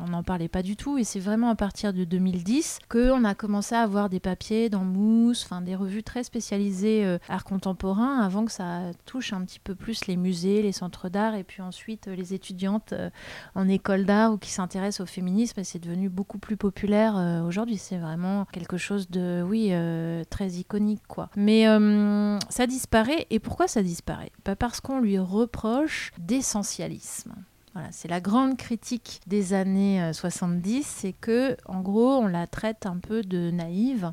on n'en parlait pas du tout et c'est vraiment à partir de 2010 qu'on a commencé à avoir des papiers dans Enfin des revues très spécialisées euh, art contemporain avant que ça touche un petit peu plus les musées, les centres d'art et puis ensuite euh, les étudiantes euh, en école d'art ou qui s'intéressent au féminisme c'est devenu beaucoup plus populaire aujourd'hui. C'est vraiment quelque chose de, oui, très iconique quoi. Mais ça disparaît et pourquoi ça disparaît? Pas Parce qu'on lui reproche d'essentialisme. Voilà, c'est la grande critique des années euh, 70, c'est que en gros on la traite un peu de naïve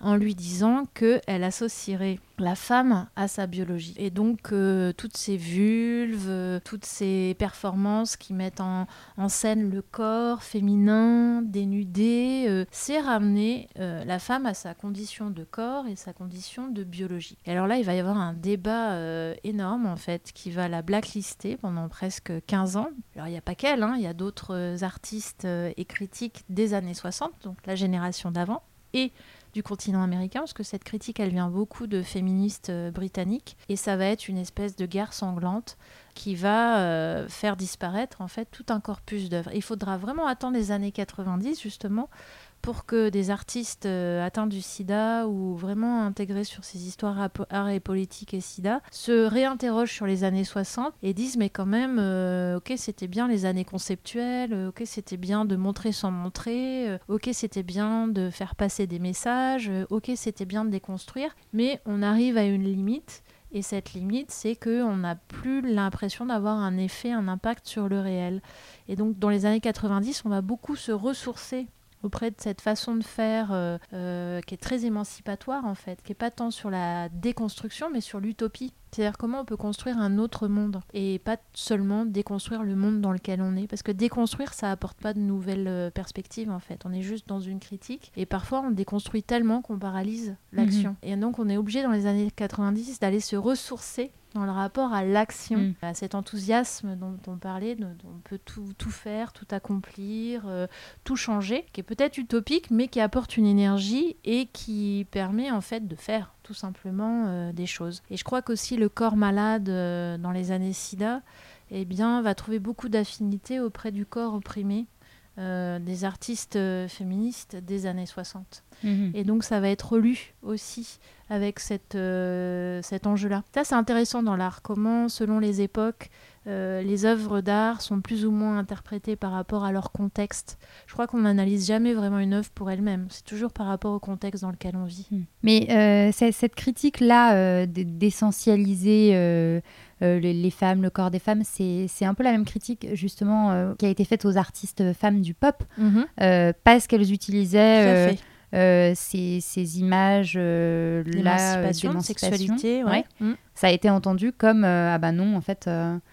en lui disant qu'elle associerait la femme à sa biologie. Et donc euh, toutes ces vulves, euh, toutes ces performances qui mettent en, scène le corps féminin, dénudé, euh, c'est ramener la femme à sa condition de corps et sa condition de biologie. Et alors là, il va y avoir un débat énorme en fait qui va la blacklister pendant presque 15 ans. Alors il n'y a pas qu'elle, hein, il y a d'autres artistes et critiques des années 60, donc la génération d'avant. Et du continent américain, parce que cette critique, elle vient beaucoup de féministes euh, britanniques, et ça va être une espèce de guerre sanglante qui va euh, faire disparaître en fait tout un corpus d'œuvres. Il faudra vraiment attendre les années 90 justement pour que des artistes euh, atteints du sida ou vraiment intégrés sur ces histoires art et politique et sida se réinterrogent sur les années 60 et disent mais quand même euh, ok c'était bien les années conceptuelles euh, ok c'était bien de montrer sans montrer ok c'était bien de faire passer des messages ok c'était bien de déconstruire mais on arrive à une limite et cette limite, c'est qu'on n'a plus l'impression d'avoir un effet, un impact sur le réel. Et donc, dans les années 90, on va beaucoup se ressourcer auprès de cette façon de faire euh, euh, qui est très émancipatoire en fait, qui est pas tant sur la déconstruction mais sur l'utopie. C'est-à-dire comment on peut construire un autre monde et pas seulement déconstruire le monde dans lequel on est. Parce que déconstruire, ça apporte pas de nouvelles euh, perspectives en fait. On est juste dans une critique et parfois on déconstruit tellement qu'on paralyse l'action. Et donc on est obligé dans les années 90 d'aller se ressourcer dans le rapport à l'action, Mm. à cet enthousiasme dont on parlait, dont on peut tout, tout faire, tout accomplir, euh, tout changer, qui est peut-être utopique, mais qui apporte une énergie et qui permet en fait de faire tout simplement euh, des choses. Et je crois qu'aussi le corps malade euh, dans les années SIDA, eh bien, va trouver beaucoup d'affinités auprès du corps opprimé euh, des artistes euh, féministes des années 60. Mhm. Et donc ça va être relu aussi avec cette, euh, cet enjeu-là. Ça c'est intéressant dans l'art, comment selon les époques, euh, les œuvres d'art sont plus ou moins interprétées par rapport à leur contexte. Je crois qu'on n'analyse jamais vraiment une œuvre pour elle-même, c'est toujours par rapport au contexte dans lequel on vit. Mais euh, c'est- cette critique-là d'essentialiser euh, les, les femmes, le corps des femmes, c'est un peu la même critique justement euh, qui a été faite aux artistes femmes du pop, euh, parce qu'elles utilisaient ces, ces images là d'émancipation. sexualité, ouais. Mm. Ça a été entendu comme ah bah non en fait,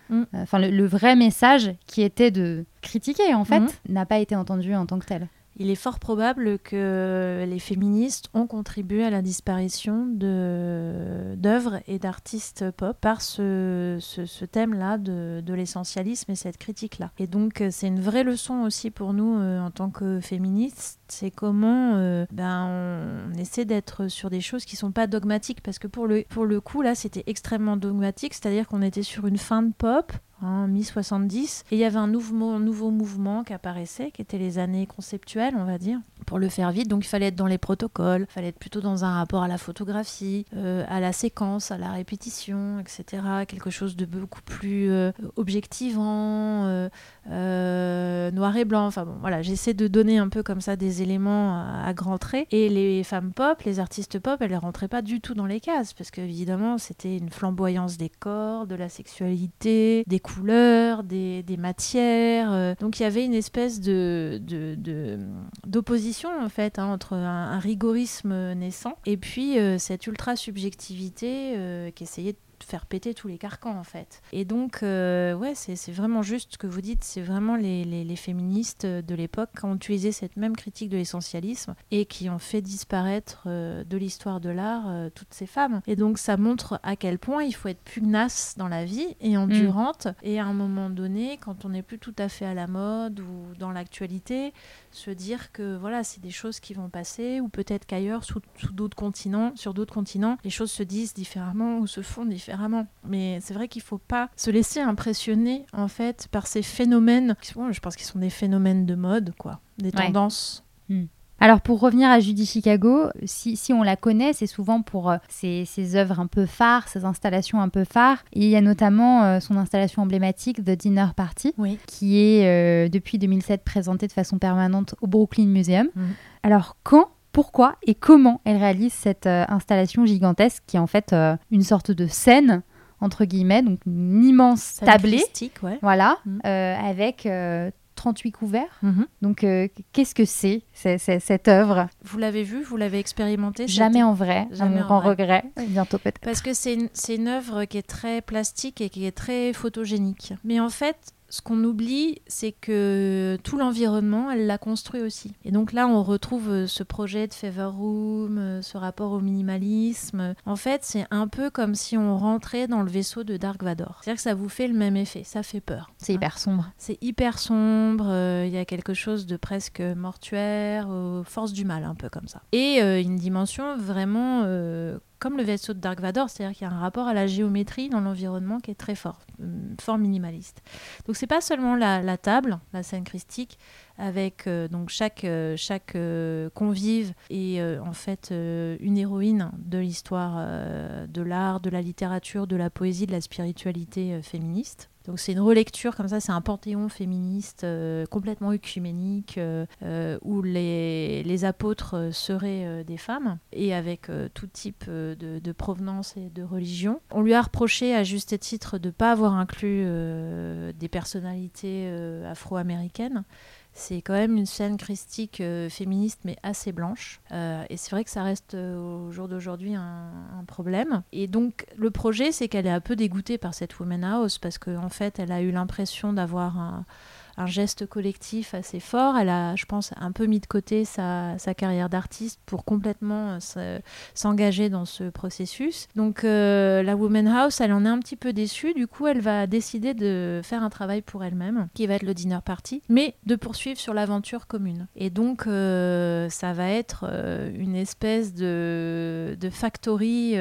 Mm. enfin le, le vrai message qui était de critiquer en fait Mhm. n'a pas été entendu en tant que tel. Il est fort probable que les féministes ont contribué à la disparition d'œuvres et d'artistes pop par ce, ce- thème-là de, de l'essentialisme et cette critique-là. Et donc, euh, c'est une vraie leçon aussi pour nous euh, en tant que féministes, c'est comment euh, ben, on, essaie d'être sur des choses qui sont pas dogmatiques, parce que pour le, pour le coup, là, c'était extrêmement dogmatique, c'est-à-dire qu'on était sur une fin de pop, hein, mi-70. Et il y avait un nouveau, nouveau mouvement qui apparaissait, qui était les années conceptuelles, on va dire, pour le faire vite. Donc il fallait être dans les protocoles, il fallait être plutôt dans un rapport à la photographie, euh, à la séquence, à la répétition, etc. Quelque chose de beaucoup plus euh, objectivant, euh, noir et blanc. Enfin bon, voilà, j'essaie de donner un peu comme ça des éléments à, à grands traits. Et les femmes pop, les artistes pop, elles ne rentraient pas du tout dans les cases, parce qu'évidemment, c'était une flamboyance des corps, de la sexualité, des couleurs, des, des matières. euh, donc il y avait une espèce de, de- en fait hein, entre un, rigorisme naissant et puis euh, cette ultra subjectivité euh, qui essayait de faire péter tous les carcans en fait. Et donc, euh, ouais, c'est vraiment juste ce que vous dites, c'est vraiment les, les- les féministes de l'époque qui ont utilisé cette même critique de l'essentialisme et qui ont fait disparaître euh, de l'histoire de l'art euh, toutes ces femmes. Et donc, ça montre à quel point il faut être pugnace dans la vie et endurante. Et à un moment donné, quand on n'est plus tout à fait à la mode ou dans l'actualité, se dire que voilà, c'est des choses qui vont passer ou peut-être qu'ailleurs, sous, sous d'autres continents, sur d'autres continents, les choses se disent différemment ou se font différemment. Mais c'est vrai qu'il faut pas se laisser impressionner en fait par ces phénomènes. qui sont- je pense qu'ils sont des phénomènes de mode, quoi, des Ouais. tendances. Alors pour revenir à Judy Chicago, si, si on la connaît, c'est souvent pour euh, ses, ses œuvres un peu phares, ses installations un peu phares. Et il y a notamment euh, son installation emblématique, The Dinner Party, Oui. qui est euh, depuis 2007 présentée de façon permanente au Brooklyn Museum. Mhm. Alors quand pourquoi et comment elle réalise cette euh, installation gigantesque qui est en fait euh, une sorte de scène entre guillemets, donc une immense tablée, ouais. voilà, Mhm. euh, avec euh, 38 couverts. Mhm. Donc euh, qu'est-ce que c'est cette œuvre? Vous l'avez vu, vous l'avez expérimenté cette- Jamais en vrai, Jamais mon en grand vrai. regret. Bientôt peut-être. Parce que c'est une, c'est une œuvre qui est très plastique et qui est très photogénique. Mais en fait, ce qu'on oublie, c'est que tout l'environnement, elle l'a construit aussi. Et donc là, on retrouve euh, ce projet de Fever Room, euh, ce rapport au minimalisme. En fait, c'est un peu comme si on rentrait dans le vaisseau de Dark Vador. C'est-à-dire que ça vous fait le même effet, ça fait peur. C'est hyper sombre. C'est hyper sombre, euh, il y a quelque chose de presque mortuaire, euh, force du mal, un peu comme ça. Et euh, une dimension vraiment comme le vaisseau de Dark Vador, c'est-à-dire qu'il y a un rapport à la géométrie dans l'environnement qui est très fort, euh, fort minimaliste. Donc c'est pas seulement la, table, la scène christique, avec euh, donc chaque, euh, chaque convive et euh, en fait une héroïne de l'histoire de l'art, de la littérature, de la poésie, de la spiritualité féministe. Donc c'est une relecture comme ça, c'est un panthéon féministe euh, complètement œcuménique euh, euh, où les, apôtres seraient des femmes et avec tout type de, de provenance et de religion. On lui a reproché à juste titre de ne pas avoir inclus des personnalités afro-américaines. C'est quand même une scène christique euh, féministe mais assez blanche. Euh, et c'est vrai que ça reste euh, au jour d'aujourd'hui un, problème. Et donc le projet, c'est qu'elle est un peu dégoûtée par cette Woman House parce qu'en fait, elle a eu l'impression d'avoir un, un geste collectif assez fort. Elle a, je pense, un peu mis de côté sa, carrière d'artiste pour complètement euh, se- s'engager dans ce processus. Donc euh, la Woman House, elle en est un petit peu déçue. Du coup, elle va décider de faire un travail pour elle-même, qui va être le dinner party, mais de poursuivre sur l'aventure commune. Et donc, euh, ça va être une espèce de, de factory,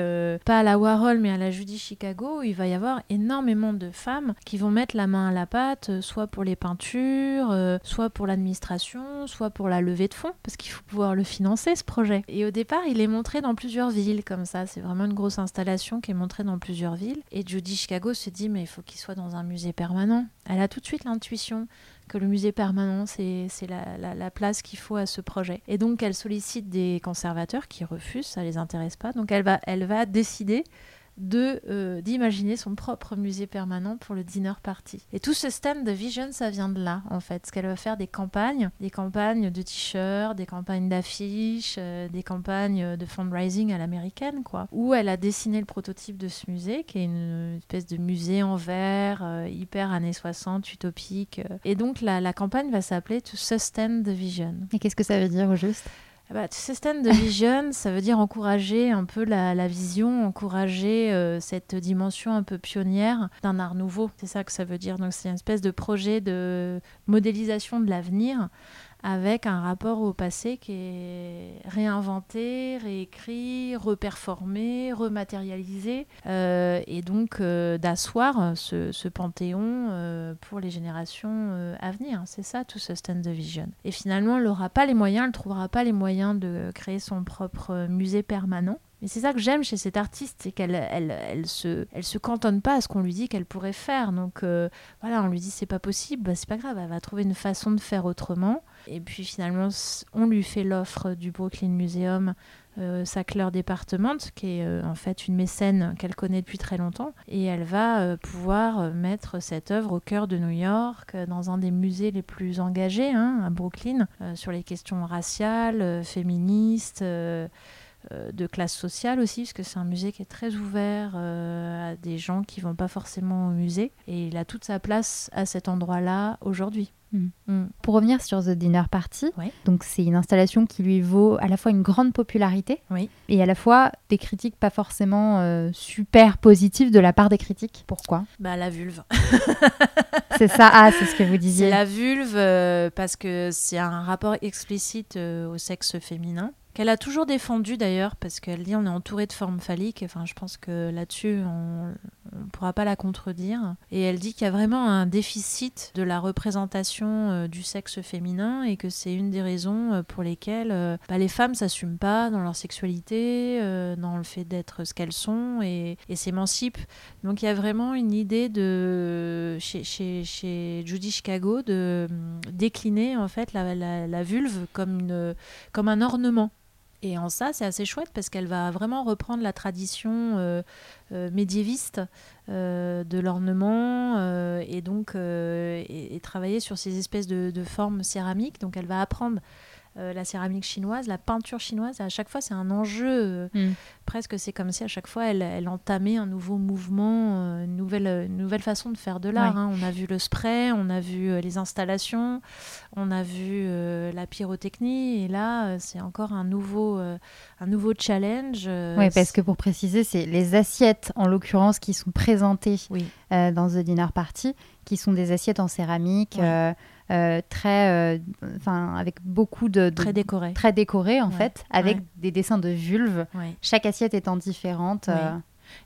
pas à la Warhol, mais à la Judy Chicago, où il va y avoir énormément de femmes qui vont mettre la main à la pâte, soit pour les peintures, euh, soit pour l'administration, soit pour la levée de fonds, parce qu'il faut pouvoir le financer, ce projet. Et au départ, il est montré dans plusieurs villes, comme ça. C'est vraiment une grosse installation qui est montrée dans plusieurs villes. Et Judy Chicago se dit, mais il faut qu'il soit dans un musée permanent. Elle a tout de suite l'intuition que le musée permanent, c'est la, la- la place qu'il faut à ce projet. Et donc, elle sollicite des conservateurs qui refusent, ça les intéresse pas. Donc, elle va, elle va décider de euh, d'imaginer son propre musée permanent pour le dinner party. Et tout ce stand de Vision, ça vient de là, en fait. Parce qu'elle va faire des campagnes, des campagnes de t-shirts, des campagnes d'affiches, euh, des campagnes de fundraising à l'américaine, quoi. Où elle a dessiné le prototype de ce musée, qui est une espèce de musée en verre, euh, hyper années 60, utopique. Et donc, la, la campagne va s'appeler To Sustain the Vision. Et qu'est-ce que ça veut dire au juste? Ah Bah, to sustain the vision, ça veut dire encourager un peu la, la vision, encourager euh, cette dimension un peu pionnière d'un art nouveau. C'est ça que ça veut dire. Donc c'est une espèce de projet de modélisation de l'avenir avec un rapport au passé qui est réinventé, réécrit, reperformé, rematérialisé, euh, et donc euh, d'asseoir ce, ce panthéon euh, pour les générations à venir. C'est ça tout stand the vision. Et finalement, elle n'aura pas les moyens, elle ne trouvera pas les moyens de créer son propre musée permanent. Mais c'est ça que j'aime chez cette artiste, c'est qu'elle elle, elle, se, elle se cantonne pas à ce qu'on lui dit qu'elle pourrait faire. Donc voilà, on lui dit c'est pas possible, bah, c'est pas grave, elle va trouver une façon de faire autrement. Et puis finalement, on lui fait l'offre du Brooklyn Museum, euh, Sackler Department, qui est euh, en fait une mécène qu'elle connaît depuis très longtemps. Et elle va euh, pouvoir euh, mettre cette œuvre au cœur de New York, dans un des musées les plus engagés hein, à Brooklyn, sur les questions raciales, féministes. De classe sociale aussi, parce que c'est un musée qui est très ouvert à des gens qui vont pas forcément au musée. Et il a toute sa place à cet endroit-là aujourd'hui. Mm. Mm. Pour revenir sur The Dinner Party, donc c'est une installation qui lui vaut à la fois une grande popularité et à la fois des critiques pas forcément euh, super positives de la part des critiques. Pourquoi? Bah la vulve. c'est ça, ah c'est ce que vous disiez. La vulve euh, parce que c'est un rapport explicite euh, au sexe féminin qu'elle a toujours défendu d'ailleurs, parce qu'elle dit on est entouré de formes phalliques. Enfin, je pense que là-dessus, on ne pourra pas la contredire. Et elle dit qu'il y a vraiment un déficit de la représentation euh, du sexe féminin et que c'est une des raisons euh, pour lesquelles euh, bah, les femmes s'assument pas dans leur sexualité, dans le fait d'être ce qu'elles sont et, s'émancipent. Donc il y a vraiment une idée de chez, Judy Chicago de décliner en fait la, vulve comme un ornement et en ça, c'est assez chouette parce qu'elle va vraiment reprendre la tradition euh, euh, médiéviste euh, de l'ornement et donc travailler sur ces espèces de, de, formes céramiques. Donc elle va apprendre euh, la céramique chinoise, la peinture chinoise. À chaque fois, c'est un enjeu. Euh, mm. Presque, c'est comme si à chaque fois, elle, elle entamait un nouveau mouvement, euh, une, nouvelle, nouvelle façon de faire de l'art. Hein. On a vu le spray, on a vu les installations, on a vu la pyrotechnie. Et là, c'est encore un nouveau, un nouveau challenge. oui, parce que pour préciser, c'est les assiettes, en l'occurrence, qui sont présentées dans The Dinner Party, qui sont des assiettes en céramique. Euh, très, euh, enfin, avec beaucoup de, très décoré, très décoré en fait, avec des dessins de vulves. Chaque assiette étant différente. Euh.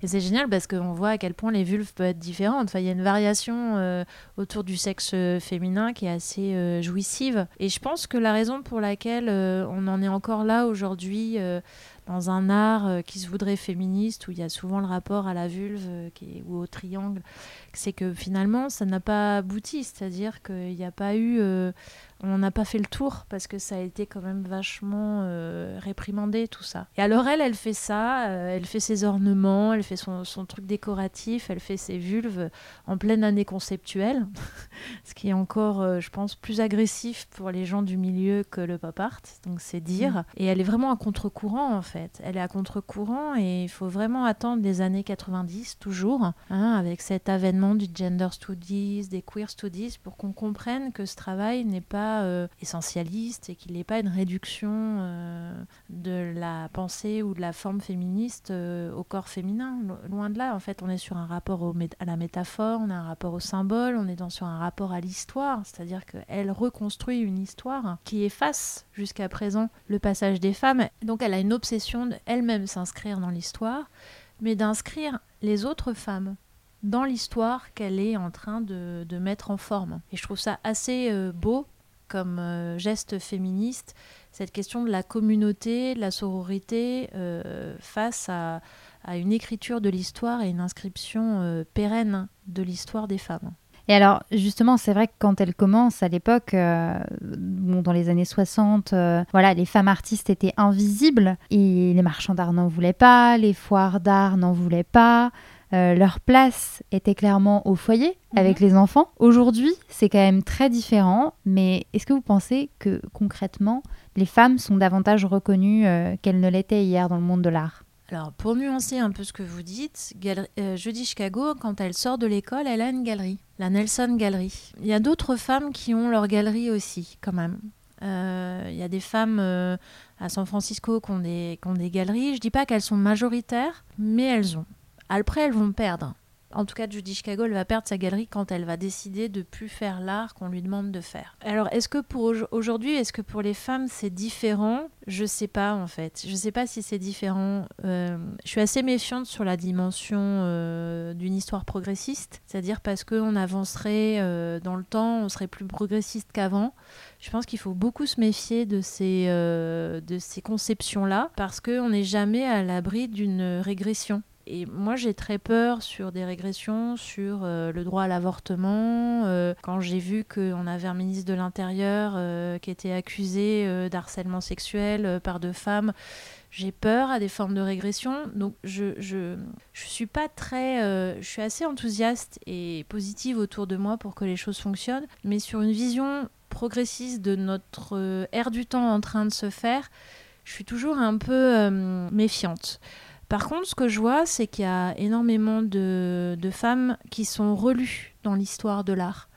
Et c'est génial parce qu'on voit à quel point les vulves peuvent être différentes. Enfin, il y a une variation autour du sexe féminin qui est assez jouissive. Et je pense que la raison pour laquelle on en est encore là aujourd'hui dans un art qui se voudrait féministe, où il y a souvent le rapport à la vulve qui ou au triangle, c'est que finalement, ça n'a pas abouti. C'est-à-dire qu'il n'y a pas eu on n'a pas fait le tour parce que ça a été quand même vachement euh, réprimandé tout ça. Et alors elle, elle fait ça, euh, elle fait ses ornements, elle fait son, truc décoratif, elle fait ses vulves en pleine année conceptuelle, ce qui est encore, euh, je pense, plus agressif pour les gens du milieu que le pop art, donc c'est dire. Mm. Et elle est vraiment à contre-courant en fait. Elle est à contre-courant et il faut vraiment attendre les années 90 toujours, hein, avec cet avènement du gender studies, des queer studies, pour qu'on comprenne que ce travail n'est pas euh, essentialiste et qu'il n'est pas une réduction euh, de la pensée ou de la forme féministe euh, au corps féminin. Loin de là, en fait, on est sur un rapport au à la métaphore, on a un rapport au symbole, on est dans, sur un rapport à l'histoire, c'est-à-dire qu'elle reconstruit une histoire qui efface jusqu'à présent le passage des femmes. Donc elle a une obsession d'elle-même s'inscrire dans l'histoire, mais d'inscrire les autres femmes dans l'histoire qu'elle est en train de, de, mettre en forme. Et je trouve ça assez beau comme euh, geste féministe cette question de la communauté, de la sororité euh, face à, une écriture de l'histoire et une inscription euh, pérenne de l'histoire des femmes. Et alors, justement, c'est vrai que quand elle commence à l'époque, dans les années 60, voilà, les femmes artistes étaient invisibles et les marchands d'art n'en voulaient pas, les foires d'art n'en voulaient pas. Euh, leur place était clairement au foyer avec mhm. les enfants. Aujourd'hui, c'est quand même très différent, mais est-ce que vous pensez que concrètement, les femmes sont davantage reconnues euh, qu'elles ne l'étaient hier dans le monde de l'art? Alors, pour nuancer un peu ce que vous dites, euh, Jeudi Chicago, quand elle sort de l'école, elle a une galerie, la Nelson Gallery. Il y a d'autres femmes qui ont leur galerie aussi, quand même. Il y a des femmes à San Francisco qui ont des, qui ont des galeries. Je ne dis pas qu'elles sont majoritaires, mais elles ont. Après, elles vont perdre. En tout cas, Judy Chicago, elle va perdre sa galerie quand elle va décider de plus faire l'art qu'on lui demande de faire. Alors, est-ce que pour aujourd'hui, est-ce que pour les femmes c'est différent? Je sais pas en fait. Je sais pas si c'est différent. Euh, je suis assez méfiante sur la dimension euh, d'une histoire progressiste, c'est-à-dire parce qu'on avancerait euh, dans le temps, on serait plus progressiste qu'avant. Je pense qu'il faut beaucoup se méfier de ces, de ces conceptions-là parce qu'on n'est jamais à l'abri d'une régression. Et moi, j'ai très peur sur des régressions, sur euh, le droit à l'avortement. Euh, quand j'ai vu qu'on avait un ministre de l'Intérieur euh, qui était accusé d'harcèlement sexuel par deux femmes, j'ai peur à des formes de régression. Donc, je, suis pas très. je suis assez enthousiaste et positive autour de moi pour que les choses fonctionnent. Mais sur une vision progressiste de notre ère du temps en train de se faire, je suis toujours un peu méfiante. Par contre, ce que je vois, c'est qu'il y a énormément de, femmes qui sont relues dans l'histoire de l'art.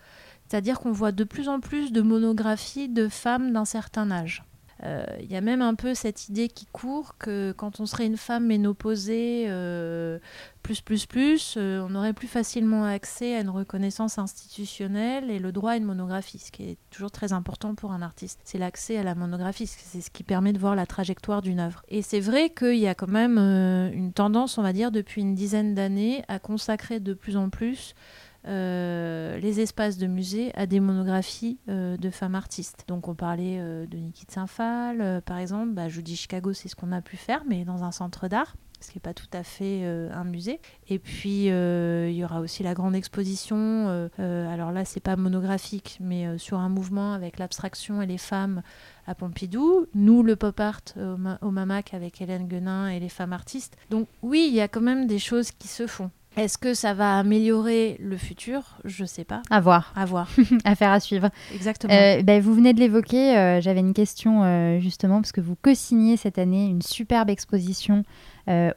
C'est-à-dire qu'on voit de plus en plus de monographies de femmes d'un certain âge. Euh, il y a même un peu cette idée qui court que quand on serait une femme ménopausée, euh, plus, plus, plus, euh, on aurait plus facilement accès à une reconnaissance institutionnelle et le droit à une monographie, ce qui est toujours très important pour un artiste. C'est l'accès à la monographie, c'est ce qui permet de voir la trajectoire d'une œuvre. Et c'est vrai qu'il y a quand même une tendance, on va dire, depuis une dizaine d'années à consacrer de plus en plus euh, les espaces de musée à des monographies euh, de femmes artistes. Donc on parlait euh, de Niki de Saint-Phal, par exemple, bah, je dis Chicago, c'est ce qu'on a pu faire, mais dans un centre d'art ce qui n'est pas tout à fait un musée. Et puis, il y aura aussi la grande exposition, alors là, c'est pas monographique, mais sur un mouvement avec l'abstraction et les femmes à Pompidou. Nous, le pop art au, au Mamac avec Hélène Guenin et les femmes artistes. Donc oui, il y a quand même des choses qui se font. Est-ce que ça va améliorer le futur? Je ne sais pas. À voir. À voir. Affaire à suivre. Exactement. Euh, ben, vous venez de l'évoquer. Euh, j'avais une question euh, justement parce que vous co-signez cette année une superbe exposition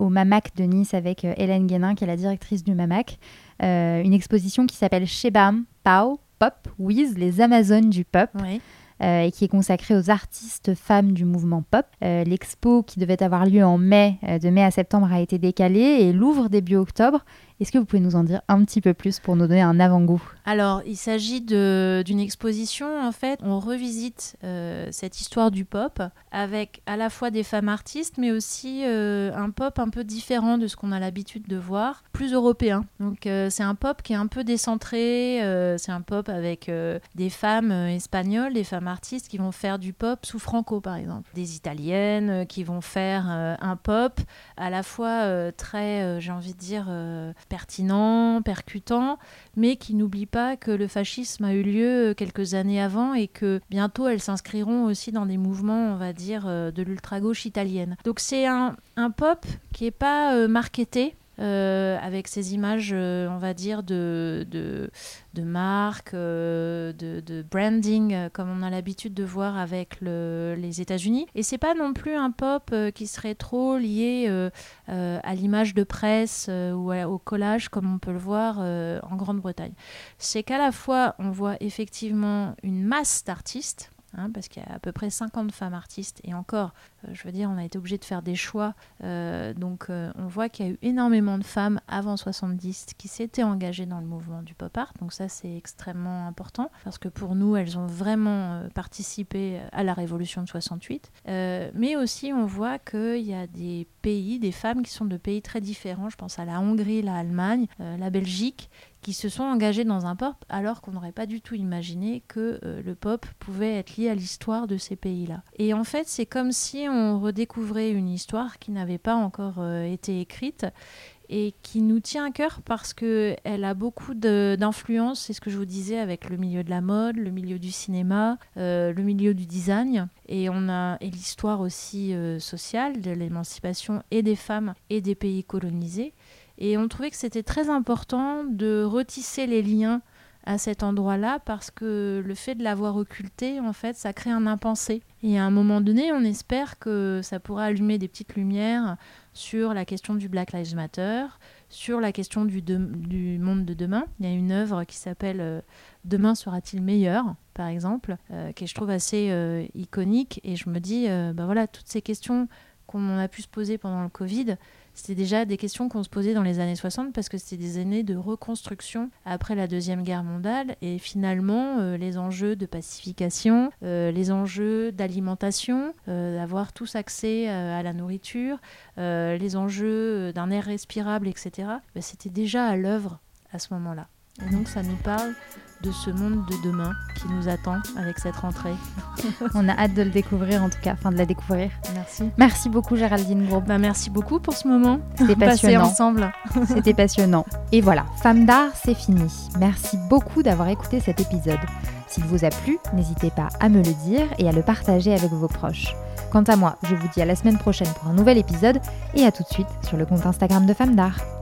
au Mamac de Nice avec Hélène Guénin, qui est la directrice du Mamac. une exposition qui s'appelle Shebam Pau Pop With les Amazones du pop. Oui. Euh, et qui est consacrée aux artistes femmes du mouvement pop. Euh, l'expo qui devait avoir lieu en mai, euh, de mai à septembre, a été décalée et l'ouvre début octobre. Est-ce que vous pouvez nous en dire un petit peu plus pour nous donner un avant-goût? Alors, il s'agit d'une exposition, en fait, on revisite euh, cette histoire du pop avec à la fois des femmes artistes, mais aussi euh, un pop un peu différent de ce qu'on a l'habitude de voir, plus européen. Donc, euh, c'est un pop qui est un peu décentré, c'est un pop avec des femmes espagnoles, des femmes artistes qui vont faire du pop sous Franco, par exemple. Des italiennes qui vont faire un pop à la fois très, j'ai envie de dire, pertinent, percutant, mais qui n'oublie pas que le fascisme a eu lieu quelques années avant et que bientôt elles s'inscriront aussi dans des mouvements, on va dire, euh, de l'ultra-gauche italienne. Donc c'est un, pop qui n'est pas euh, marketé, euh, avec ces images, on va dire, de, de, de marque, de, de, branding, comme on a l'habitude de voir avec le, les États-Unis. Et c'est pas non plus un pop qui serait trop lié à l'image de presse ou au collage, comme on peut le voir en Grande-Bretagne. C'est qu'à la fois, on voit effectivement une masse d'artistes Hein, parce qu'il y a à peu près 50 femmes artistes, et encore, euh, je veux dire, on a été obligé de faire des choix. Euh, donc euh, on voit qu'il y a eu énormément de femmes avant 70 qui s'étaient engagées dans le mouvement du pop art, donc ça c'est extrêmement important, parce que pour nous, elles ont vraiment participé à la révolution de 68. mais aussi, on voit qu'il y a des pays, des femmes qui sont de pays très différents, je pense à la Hongrie, l'Allemagne, la Belgique, qui se sont engagés dans un pop alors qu'on n'aurait pas du tout imaginé que euh, le pop pouvait être lié à l'histoire de ces pays-là. Et en fait, c'est comme si on redécouvrait une histoire qui n'avait pas encore euh, été écrite et qui nous tient à cœur parce qu'elle a beaucoup d'influence, c'est ce que je vous disais, avec le milieu de la mode, le milieu du cinéma, euh, le milieu du design, et et l'histoire aussi sociale de l'émancipation et des femmes et des pays colonisés. Et on trouvait que c'était très important de retisser les liens à cet endroit-là parce que le fait de l'avoir occulté, en fait, ça crée un impensé. Et à un moment donné, on espère que ça pourra allumer des petites lumières sur la question du Black Lives Matter, sur la question du, monde de demain. Il y a une œuvre qui s'appelle euh, Demain sera-t-il meilleur, par exemple, euh, qui je trouve assez euh, iconique. Et je me dis, ben voilà, toutes ces questions qu'on a pu se poser pendant le Covid, c'était déjà des questions qu'on se posait dans les années 60 parce que c'était des années de reconstruction après la Deuxième Guerre mondiale et finalement euh, les enjeux de pacification, euh, les enjeux d'alimentation, euh, d'avoir tous accès à la nourriture, les enjeux d'un air respirable, etc. Bah, c'était déjà à l'œuvre à ce moment-là. Et donc ça nous parle de ce monde de demain qui nous attend avec cette rentrée. On a hâte de le découvrir en tout cas, enfin de la découvrir. Merci. Merci beaucoup Géraldine Groupe. Bah, merci beaucoup pour ce moment. C'était passionnant. ensemble. C'était passionnant. Et voilà, Femme d'art, c'est fini. Merci beaucoup d'avoir écouté cet épisode. S'il vous a plu, n'hésitez pas à me le dire et à le partager avec vos proches. Quant à moi, je vous dis à la semaine prochaine pour un nouvel épisode et à tout de suite sur le compte Instagram de Femme d'art.